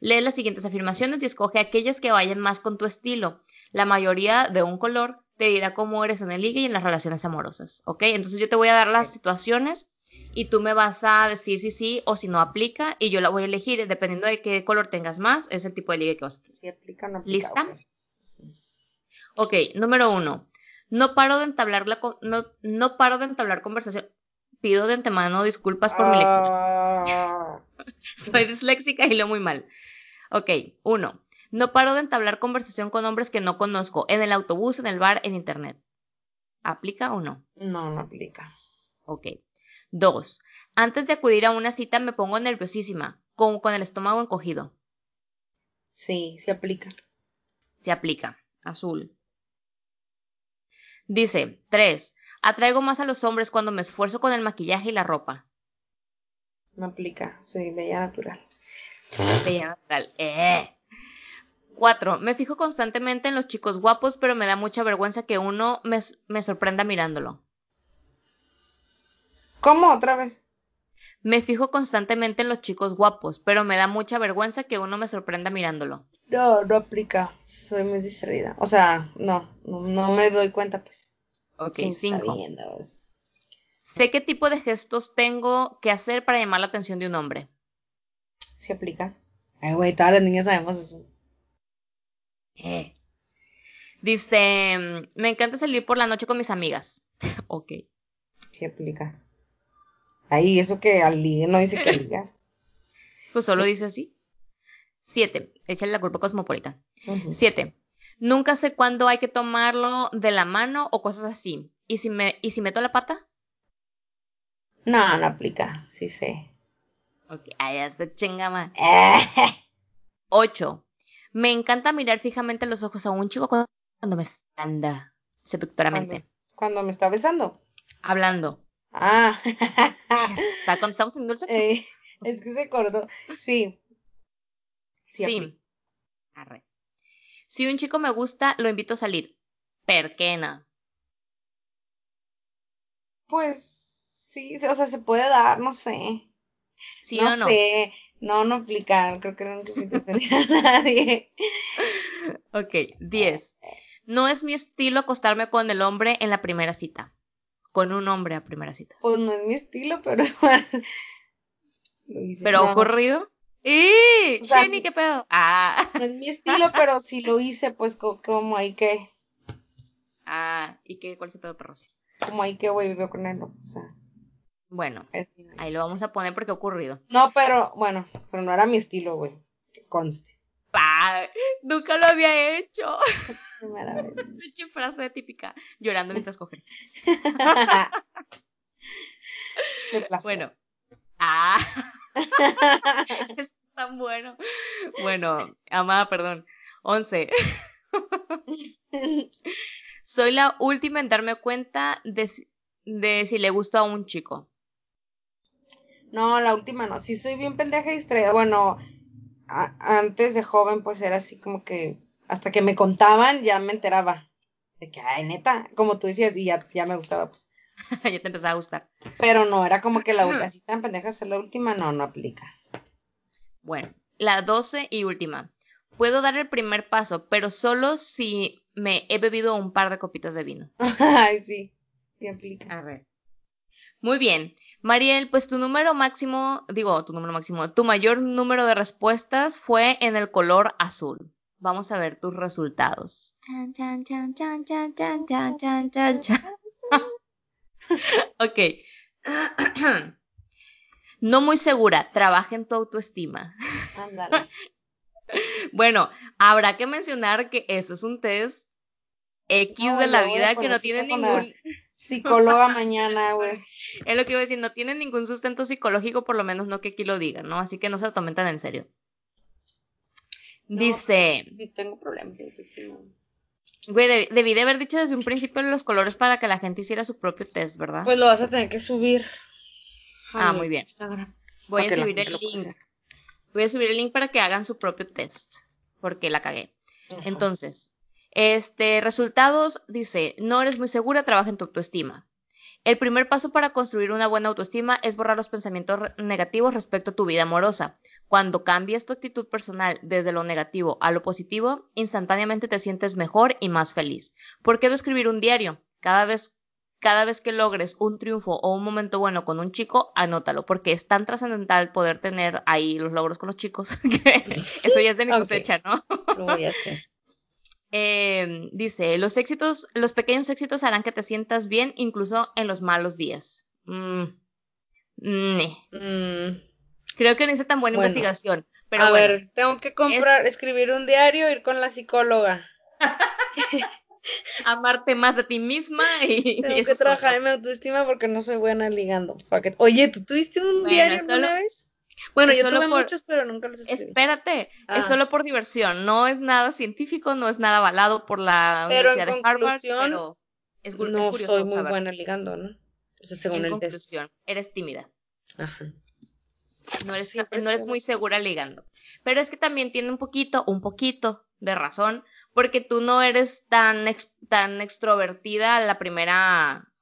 Lee las siguientes afirmaciones y escoge aquellas que vayan más con tu estilo. La mayoría de un color te dirá cómo eres en el ligue y en las relaciones amorosas, ¿ok? Entonces yo te voy a dar las situaciones y tú me vas a decir si sí o si no aplica y yo la voy a elegir dependiendo de qué color tengas más, es el tipo de ligue que vas a tener. Si aplica o no aplica. ¿Lista? ok. Ok, número uno. No paro de entablar la no, no paro de entablar conversación. Pido de antemano disculpas por mi lectura. Ah, [LAUGHS] Soy disléxica y leo muy mal. Ok, uno. No paro de entablar conversación con hombres que no conozco, en el autobús, en el bar, en internet. ¿Aplica o no? no, no aplica. Ok. Dos. Antes de acudir a una cita me pongo nerviosísima, como con el estómago encogido. Sí, sí aplica. Se aplica. Azul. Dice, 3. Atraigo más a los hombres cuando me esfuerzo con el maquillaje y la ropa. No aplica. Soy bella natural. Bella natural. Eh. 4. Me fijo constantemente en los chicos guapos, pero me da mucha vergüenza que uno me, me sorprenda mirándolo. ¿Cómo otra vez? Me fijo constantemente en los chicos guapos, pero me da mucha vergüenza que uno me sorprenda mirándolo. No, no aplica. Soy muy distraída. O sea, no, no, no me doy cuenta, pues. Ok, Sí, está 5. viendo eso. Sé qué tipo de gestos tengo que hacer para llamar la atención de un hombre. Sí aplica. Ay, güey, todas las niñas sabemos eso. Eh. Dice, mm, me encanta salir por la noche con mis amigas. [LAUGHS] ok. Sí aplica. Ahí, eso que al ligue no dice que liga. [LAUGHS] Pues solo dice así. 7. Échale la culpa a Cosmopolitan. Ujú. 7. Nunca sé cuándo hay que tomarlo de la mano o cosas así. ¿Y si, me, ¿y si meto la pata? No, no aplica. Sí sé. Ok, ahí está chingama. [LAUGHS] 8. Me encanta mirar fijamente los ojos a un chico cuando, cuando me anda seductoramente. Cuando me está besando. Hablando. Ah. Está cuando estamos teniendo el sexo. Eh, es que se cortó. Sí. Sí Sí. aplica. Arre. Si un chico me gusta, lo invito a salir. ¿Per qué no? Pues sí, o sea, se puede dar, no sé. ¿Sí no o no? sé. No, no aplica. Creo que no salir a [LAUGHS] nadie. Ok, 10. No es mi estilo acostarme con el hombre en la primera cita. Con un hombre a primera cita. Pues no es mi estilo, pero igual. Lo hice. ¿Pero No, ocurrido? ¡Eh! O sea, Jenny, qué pedo! Ah, No es mi estilo, pero si lo hice, pues co- como hay que, ah, ¿y qué? ¿Cuál es el pedo, perros? como hay que, güey, vivió con él. O sea, Bueno, ahí lo vamos a poner porque ha ocurrido. No, pero, bueno, pero no era mi estilo, güey. Que conste. Nunca lo había hecho. [LAUGHS] [LAUGHS] Pinche frase típica. Llorando mientras [LAUGHS] placer. Bueno. Ah. es tan bueno. Bueno, amada, perdón. 11. Soy la última en darme cuenta de, si- de si le gusto a un chico. No, la última no. Sí, soy bien pendeja y distraída. Bueno, a- antes de joven, pues era así como que hasta que me contaban ya me enteraba. De que, ay, neta, como tú decías, y ya, ya me gustaba, pues. [LAUGHS] ya te empezaba a gustar. Pero no, era como que la ul- así tan pendeja ser la última, no, no aplica. Bueno, la 12 y última. Puedo dar el primer paso, pero solo si me he bebido un par de copitas de vino. [LAUGHS] Ay, sí, sí aplica. A ver. Muy bien. Mariel, pues tu número máximo, digo, tu número máximo, tu mayor número de respuestas fue en el color azul. Vamos a ver tus resultados. ok. no muy segura, trabaja en tu autoestima. Ándale. [LAUGHS] bueno, habrá que mencionar que eso es un test X de la vida que no tiene ningún... [LAUGHS] Psicóloga [LAUGHS] mañana, güey. es lo que iba a decir, no tiene ningún sustento psicológico, por lo menos no que aquí lo digan, ¿no? Así que no se lo tomen tan en serio. Dice, Sí, tengo problemas. güey, deb- debí de haber dicho desde un principio los colores para que la gente hiciera su propio test, ¿verdad? Pues lo vas a tener que subir. Ah, muy bien. Voy a subir el link. Voy a subir el link para que hagan su propio test, porque la cagué. Entonces, este, resultados, dice, no eres muy segura, trabaja en tu autoestima. El primer paso para construir una buena autoestima es borrar los pensamientos negativos respecto a tu vida amorosa. Cuando cambias tu actitud personal desde lo negativo a lo positivo, instantáneamente te sientes mejor y más feliz. ¿Por qué no escribir un diario? Cada vez, cada vez que logres un triunfo o un momento bueno con un chico, anótalo, porque es tan trascendental poder tener ahí los logros con los chicos [LAUGHS] que eso ya es de mi cosecha, ¿no? Lo voy a hacer. Eh, dice, los éxitos, los pequeños éxitos harán que te sientas bien incluso en los malos días. Mm. Mm. Creo que no hice tan buena investigación. Pero a ver, tengo que comprar, escribir un diario, ir con la psicóloga. [LAUGHS] Amarte más a ti misma y. [LAUGHS] Tengo que trabajar en mi autoestima porque no soy buena ligando. Oye, ¿tú tuviste un diario alguna vez? Bueno, yo tuve muchos, pero nunca los escribí. Espérate, es ah. solo por diversión, no es nada científico, no es nada avalado por la Universidad de Harvard, pero es, no soy muy buena ligando, ¿no? Eso según en conclusión, eres tímida. Ajá. No eres, no eres muy segura ligando. Pero es que también tiene un poquito, un poquito de razón, porque tú no eres tan, tan extrovertida a la primera,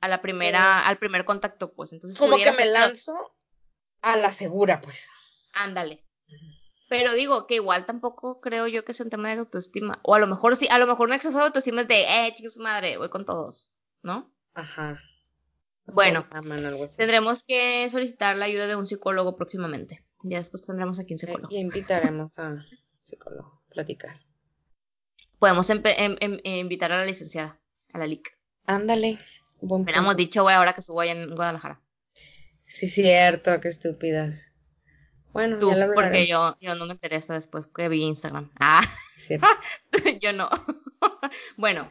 a la primera, al primer contacto, pues. Entonces, como que me lanzo a la segura, pues. Ándale. Pero digo que igual tampoco creo yo que sea un tema de autoestima. O a lo mejor sí, a lo mejor un exceso de autoestima es de, eh, chicos, madre, voy con todos, ¿no? Ajá. Bueno, tendremos que solicitar la ayuda de un psicólogo próximamente. Ya después tendremos aquí un psicólogo. Y invitaremos a un psicólogo a platicar. Podemos em, em, invitar a la licenciada, a la LIC. Ándale. hemos dicho, güey, ahora que subo allá en Guadalajara. Sí, cierto, qué estúpidas. Bueno, Tú, ya porque yo, yo no me interesa después que vi Instagram. Ah, [LAUGHS] yo no. [LAUGHS] bueno,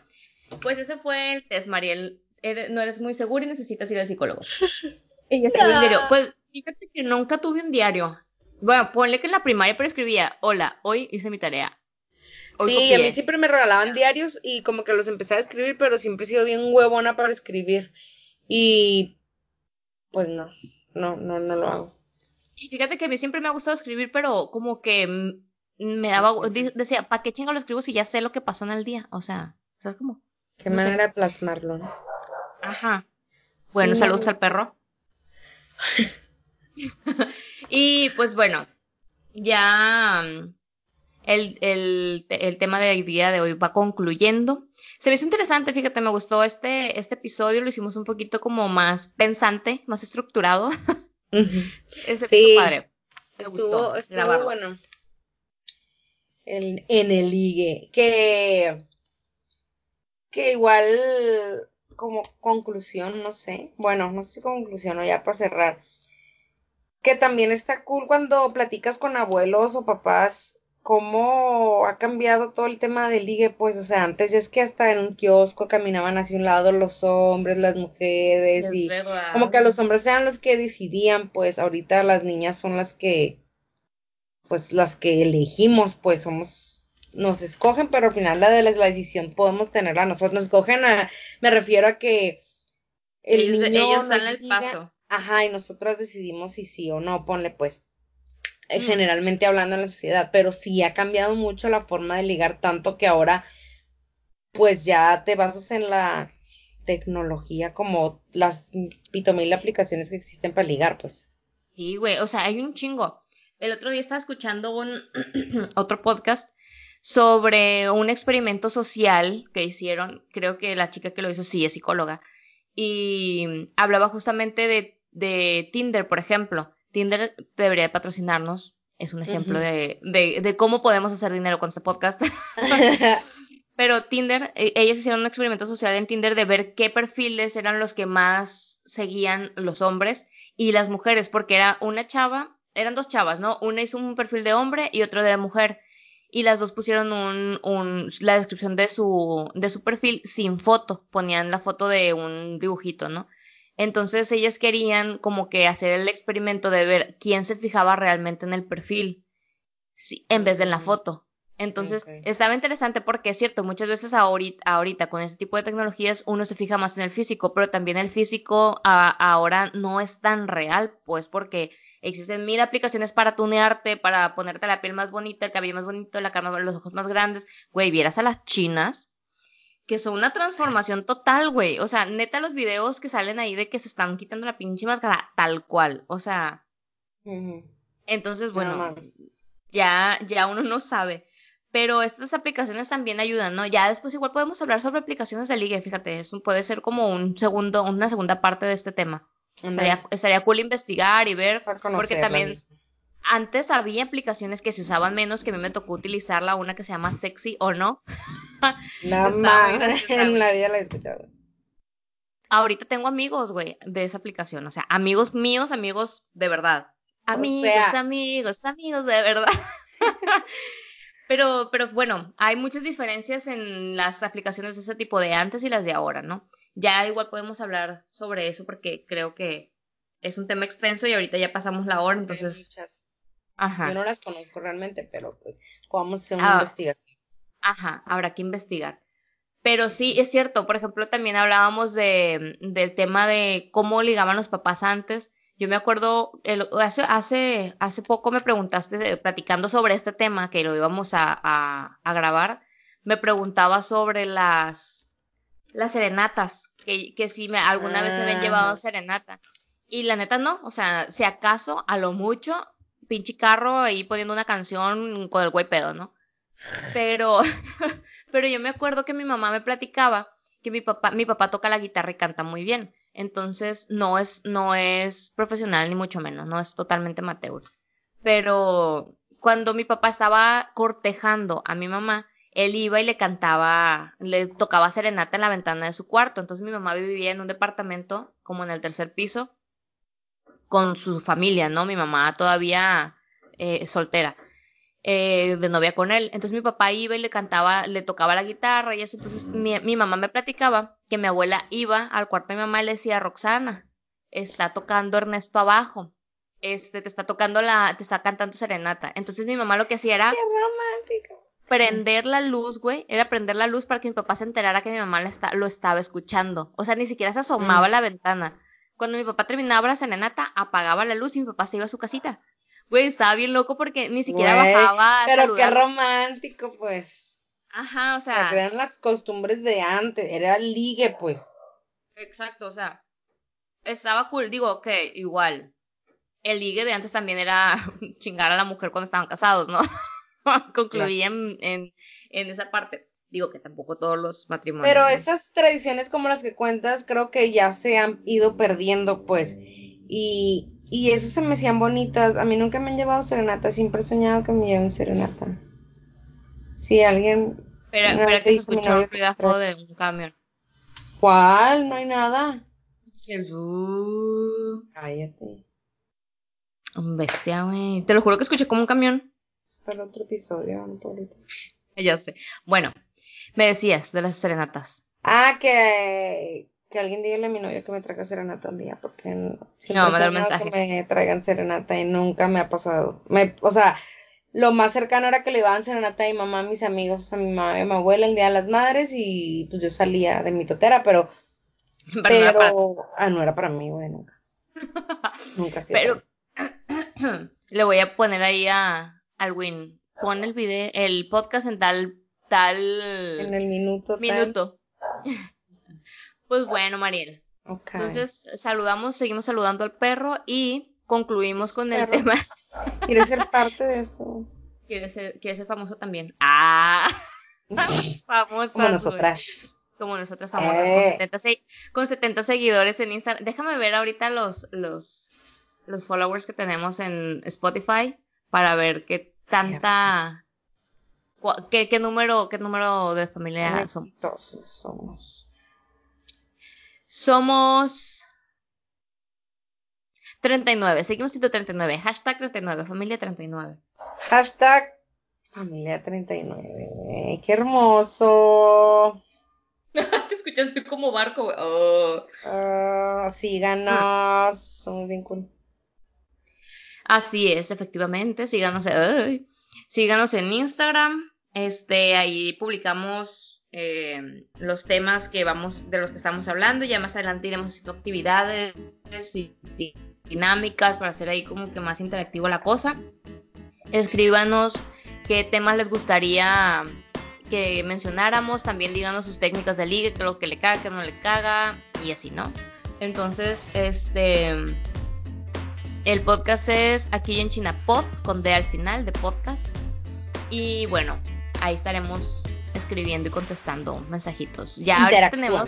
pues ese fue el test, Mariel. no eres muy segura y necesitas ir al psicólogo. [LAUGHS] Y ya el diario. Pues fíjate que nunca tuve un diario. Bueno, ponle que en la primaria pero escribía, hola, hoy hice mi tarea. sí, a mí siempre me regalaban diarios y como que los empecé a escribir, pero siempre he sido bien huevona para escribir. Y pues no no, no, no lo hago. Y fíjate que a mí siempre me ha gustado escribir, pero como que me daba, decía, ¿para qué chingo lo escribo si ya sé lo que pasó en el día? O sea, ¿sabes cómo? Qué manera de plasmarlo, ¿no? Ajá. Bueno, saludos al perro. [LAUGHS] y pues bueno, ya mm, el, el, el tema del día de hoy va concluyendo. Se me hizo interesante, fíjate, me gustó este, este episodio, lo hicimos un poquito como más pensante, más estructurado. [LAUGHS] Ese sí, padre. estuvo, estuvo bueno. en el ligue. Que, que igual como conclusión, no sé. Bueno, no sé si conclusión o ya para cerrar. Que también está cool cuando platicas con abuelos o papás cómo ha cambiado todo el tema del ligue, pues, o sea, antes es que hasta en un kiosco caminaban hacia un lado los hombres, las mujeres, y como que a los hombres eran los que decidían, pues, ahorita las niñas son las que, pues, las que elegimos, pues, somos, nos escogen, pero al final la de la, decisión podemos tenerla nosotros, nos escogen a, me refiero a que el ellos, niño dan el paso. Ajá, y nosotras decidimos si sí o no, ponle pues mm. generalmente hablando en la sociedad, pero sí ha cambiado mucho la forma de ligar, tanto que ahora pues ya te basas en la tecnología como las pitomil aplicaciones que existen para ligar, pues. Sí, güey, o sea, hay un chingo. El otro día estaba escuchando un [CLEARS THROAT] otro podcast sobre un experimento social que hicieron, creo que la chica que lo hizo sí es psicóloga, y hablaba justamente de, de Tinder, por ejemplo, Tinder debería patrocinarnos. Es un ejemplo de, de, cómo podemos hacer dinero con este podcast. [LAUGHS] Pero Tinder, e, ellas hicieron un experimento social en Tinder de ver qué perfiles eran los que más seguían los hombres y las mujeres, porque era una chava, eran dos chavas, ¿no? Una hizo un perfil de hombre y otro de mujer. Y las dos pusieron un, un, la descripción de su, de su perfil sin foto. Ponían la foto de un dibujito, ¿no? Entonces ellas querían como que hacer el experimento de ver quién se fijaba realmente en el perfil, sí, en vez de en la foto. Entonces, estaba interesante porque es cierto, muchas veces ahorita, ahorita, con este tipo de tecnologías uno se fija más en el físico, pero también el físico ahora no es tan real, pues porque existen mil aplicaciones para tunearte, para ponerte la piel más bonita, el cabello más bonito, la cara, los ojos más grandes. Güey, vieras a las chinas, que son una transformación total, güey. O sea, neta los videos que salen ahí de que se están quitando la pinche máscara, tal cual. O sea. Entonces, bueno, ya, ya uno no sabe. Pero estas aplicaciones también ayudan, ¿no? Ya después igual podemos hablar sobre aplicaciones de ligue, fíjate, eso puede ser como un segundo, una segunda parte de este tema. Estaría, cool investigar y ver, porque también antes había aplicaciones que se usaban menos, que a mí me tocó utilizarla, una que se llama Sexy o no. [LAUGHS] Nada más en la vida la he escuchado. Ahorita tengo amigos, güey, de esa aplicación, o sea, amigos míos, amigos de verdad. Amigos, amigos, amigos de verdad. [LAUGHS] Pero, pero bueno, hay muchas diferencias en las aplicaciones de ese tipo de antes y las de ahora, ¿no? Ya igual podemos hablar sobre eso porque creo que es un tema extenso y ahorita ya pasamos la hora, entonces... Ajá. Yo no las conozco realmente, pero pues vamos a hacer una ah, investigación. Ajá, habrá que investigar. Pero sí, es cierto, por ejemplo, también hablábamos de, del tema de cómo ligaban los papás antes yo me acuerdo, hace, hace, hace poco me preguntaste, platicando sobre este tema, que lo íbamos a, a, grabar, me preguntaba sobre las, las serenatas, que, que si me, alguna vez me habían llevado serenata. Y la neta no, o sea, si acaso, a lo mucho, pinche carro ahí poniendo una canción con el güey pedo, ¿no? Pero, [LAUGHS] pero yo me acuerdo que mi mamá me platicaba que mi papá, mi papá toca la guitarra y canta muy bien. Entonces, no es, no es profesional ni mucho menos, no es totalmente amateur. Pero cuando mi papá estaba cortejando a mi mamá, él iba y le cantaba, le tocaba serenata en la ventana de su cuarto. Entonces mi mamá vivía en un departamento, como en el tercer piso, con su familia, ¿no? Mi mamá todavía eh, soltera. Eh, de novia con él. Entonces mi papá iba y le cantaba, le tocaba la guitarra y eso. Entonces mi, mi, mamá me platicaba que mi abuela iba al cuarto de mi mamá y le decía, Roxana, está tocando Ernesto abajo. Este, te está tocando la, te está cantando serenata. Entonces mi mamá lo que hacía era... Qué romántico. Prender la luz, güey. Era prender la luz para que mi papá se enterara que mi mamá lo estaba escuchando. O sea, ni siquiera se asomaba a la ventana. Cuando mi papá terminaba la serenata, apagaba la luz y mi papá se iba a su casita. Güey, estaba bien loco porque ni siquiera bajaba. A pero qué romántico, pues. Ajá, o sea. eran las costumbres de antes, era ligue, pues. Exacto, o sea. Estaba cool, digo que igual. El ligue de antes también era [LAUGHS] chingar a la mujer cuando estaban casados, ¿no? [LAUGHS] Concluía en, en, en esa parte. Digo que tampoco todos los matrimonios. Pero esas tradiciones como las que cuentas, creo que ya se han ido perdiendo, pues. Y, y esas se me hacían bonitas. A mí nunca me han llevado serenata. Siempre he soñado que me lleven serenata. Si alguien. Pero, espera que se escuchó el ruidajo de un camión. ¿Cuál? No hay nada. Jesús. Cállate. Un bestia, güey. Te lo juro que escuché como un camión. Es para otro episodio, pobrito. [LAUGHS] Ya sé. Bueno, me decías de las serenatas. Ah, que que alguien dígale a mi novio que me traiga serenata un día, porque no, me mensaje. que me traigan serenata y nunca me ha pasado. Me, o sea, lo más cercano era que le iban serenata a mi mamá, a mis amigos, a mi mamá y a mi abuela el día de las madres y pues yo salía de mi totera, pero... [LAUGHS] Pero, ah, no era para mí, güey, nunca. [LAUGHS] nunca sí. Pero [CLEARS THROAT] le voy a poner ahí a Alwin, pon el video, el podcast en tal, tal... En el minuto. Minuto. [LAUGHS] Pues bueno, Mariel. Entonces, saludamos, seguimos saludando al perro y concluimos con el tema. [LAUGHS] ¿Quieres ser parte de esto? ¿Quieres ser, quiere ser famoso también? ¡Ah! [LAUGHS] Famosa. Como nosotras. Como nosotras famosas, con, 70, eh. con 70 seguidores en Instagram. Déjame ver ahorita los, los, los followers que tenemos en Spotify para ver qué tanta... ¿Qué, qué, número, ¿Qué número de familia somos? somos. Somos 39, seguimos siendo 39. Hashtag 39, familia 39. Hashtag familia 39. Qué hermoso. [LAUGHS] Te escuchas como barco, Oh. Uh, síganos. Somos bien cool. Así es, efectivamente. Síganos, síganos en Instagram, Este, ahí publicamos eh, los temas que vamos, de los que estamos hablando. Ya más adelante iremos haciendo actividades y dinámicas para hacer ahí como que más interactivo la cosa. Escríbanos qué temas les gustaría que mencionáramos. También díganos sus técnicas de ligue, qué es lo que le caga, qué no le caga, y así, ¿no? Entonces, este. El podcast es aquí en China Pod, con D al final de podcast. Y bueno, ahí estaremos escribiendo y contestando mensajitos. Ya ahorita tenemos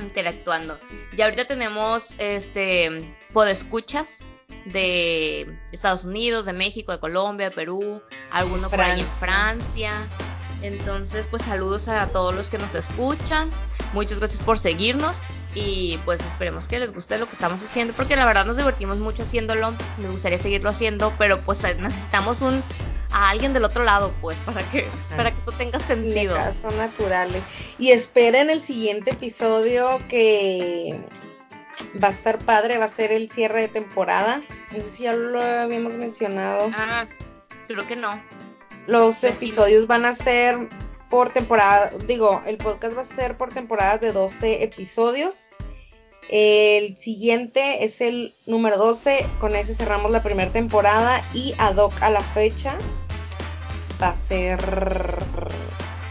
interactuando. Ya ahorita tenemos este podescuchas de Estados Unidos, de México, de Colombia, de Perú, alguno por ahí en Francia. Entonces, pues saludos a todos los que nos escuchan. Muchas gracias por seguirnos y pues esperemos que les guste lo que estamos haciendo porque la verdad nos divertimos mucho haciéndolo. Me gustaría seguirlo haciendo, pero pues necesitamos un a alguien del otro lado, pues, para que, para que esto tenga sentido. Son naturales. Y esperen el siguiente episodio que va a estar padre, va a ser el cierre de temporada. No sé si ya lo habíamos mencionado. Ah, creo que no. Los episodios van a ser por temporada, digo, el podcast va a ser por temporadas de 12 episodios. El siguiente es el número 12, con ese cerramos la primera temporada y ad hoc a la fecha va a ser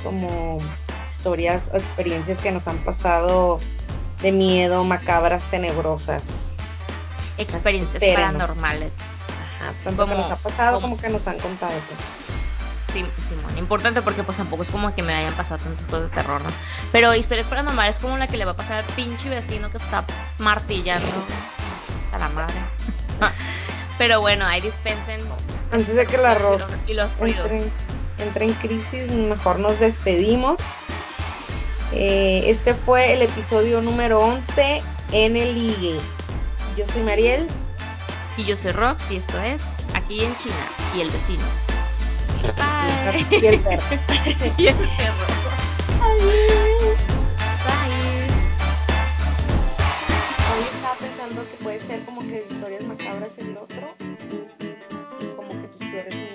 como historias o experiencias que nos han pasado de miedo, macabras, tenebrosas. Experiencias paranormales. Ajá, tanto que nos ha pasado como, que nos han contado. Pues. Sí, Simón, importante porque pues tampoco es como que me hayan pasado tantas cosas de terror, ¿no? Pero historias paranormales como la que le va a pasar al pinche vecino que está martillando a la madre. [LAUGHS] Pero bueno, ahí dispensen. Antes de que la rock entre, entre, en crisis, mejor nos despedimos. Eh, este fue el episodio número 11 en el ligue. Yo soy Mariel. Y yo soy Rox y esto es Aquí en China y el vecino. Bye. Y el perro. [LAUGHS] y el perro. Adiós. Bye. Hoy estaba pensando que puede ser como que historias macabras el otro. Como que tus flores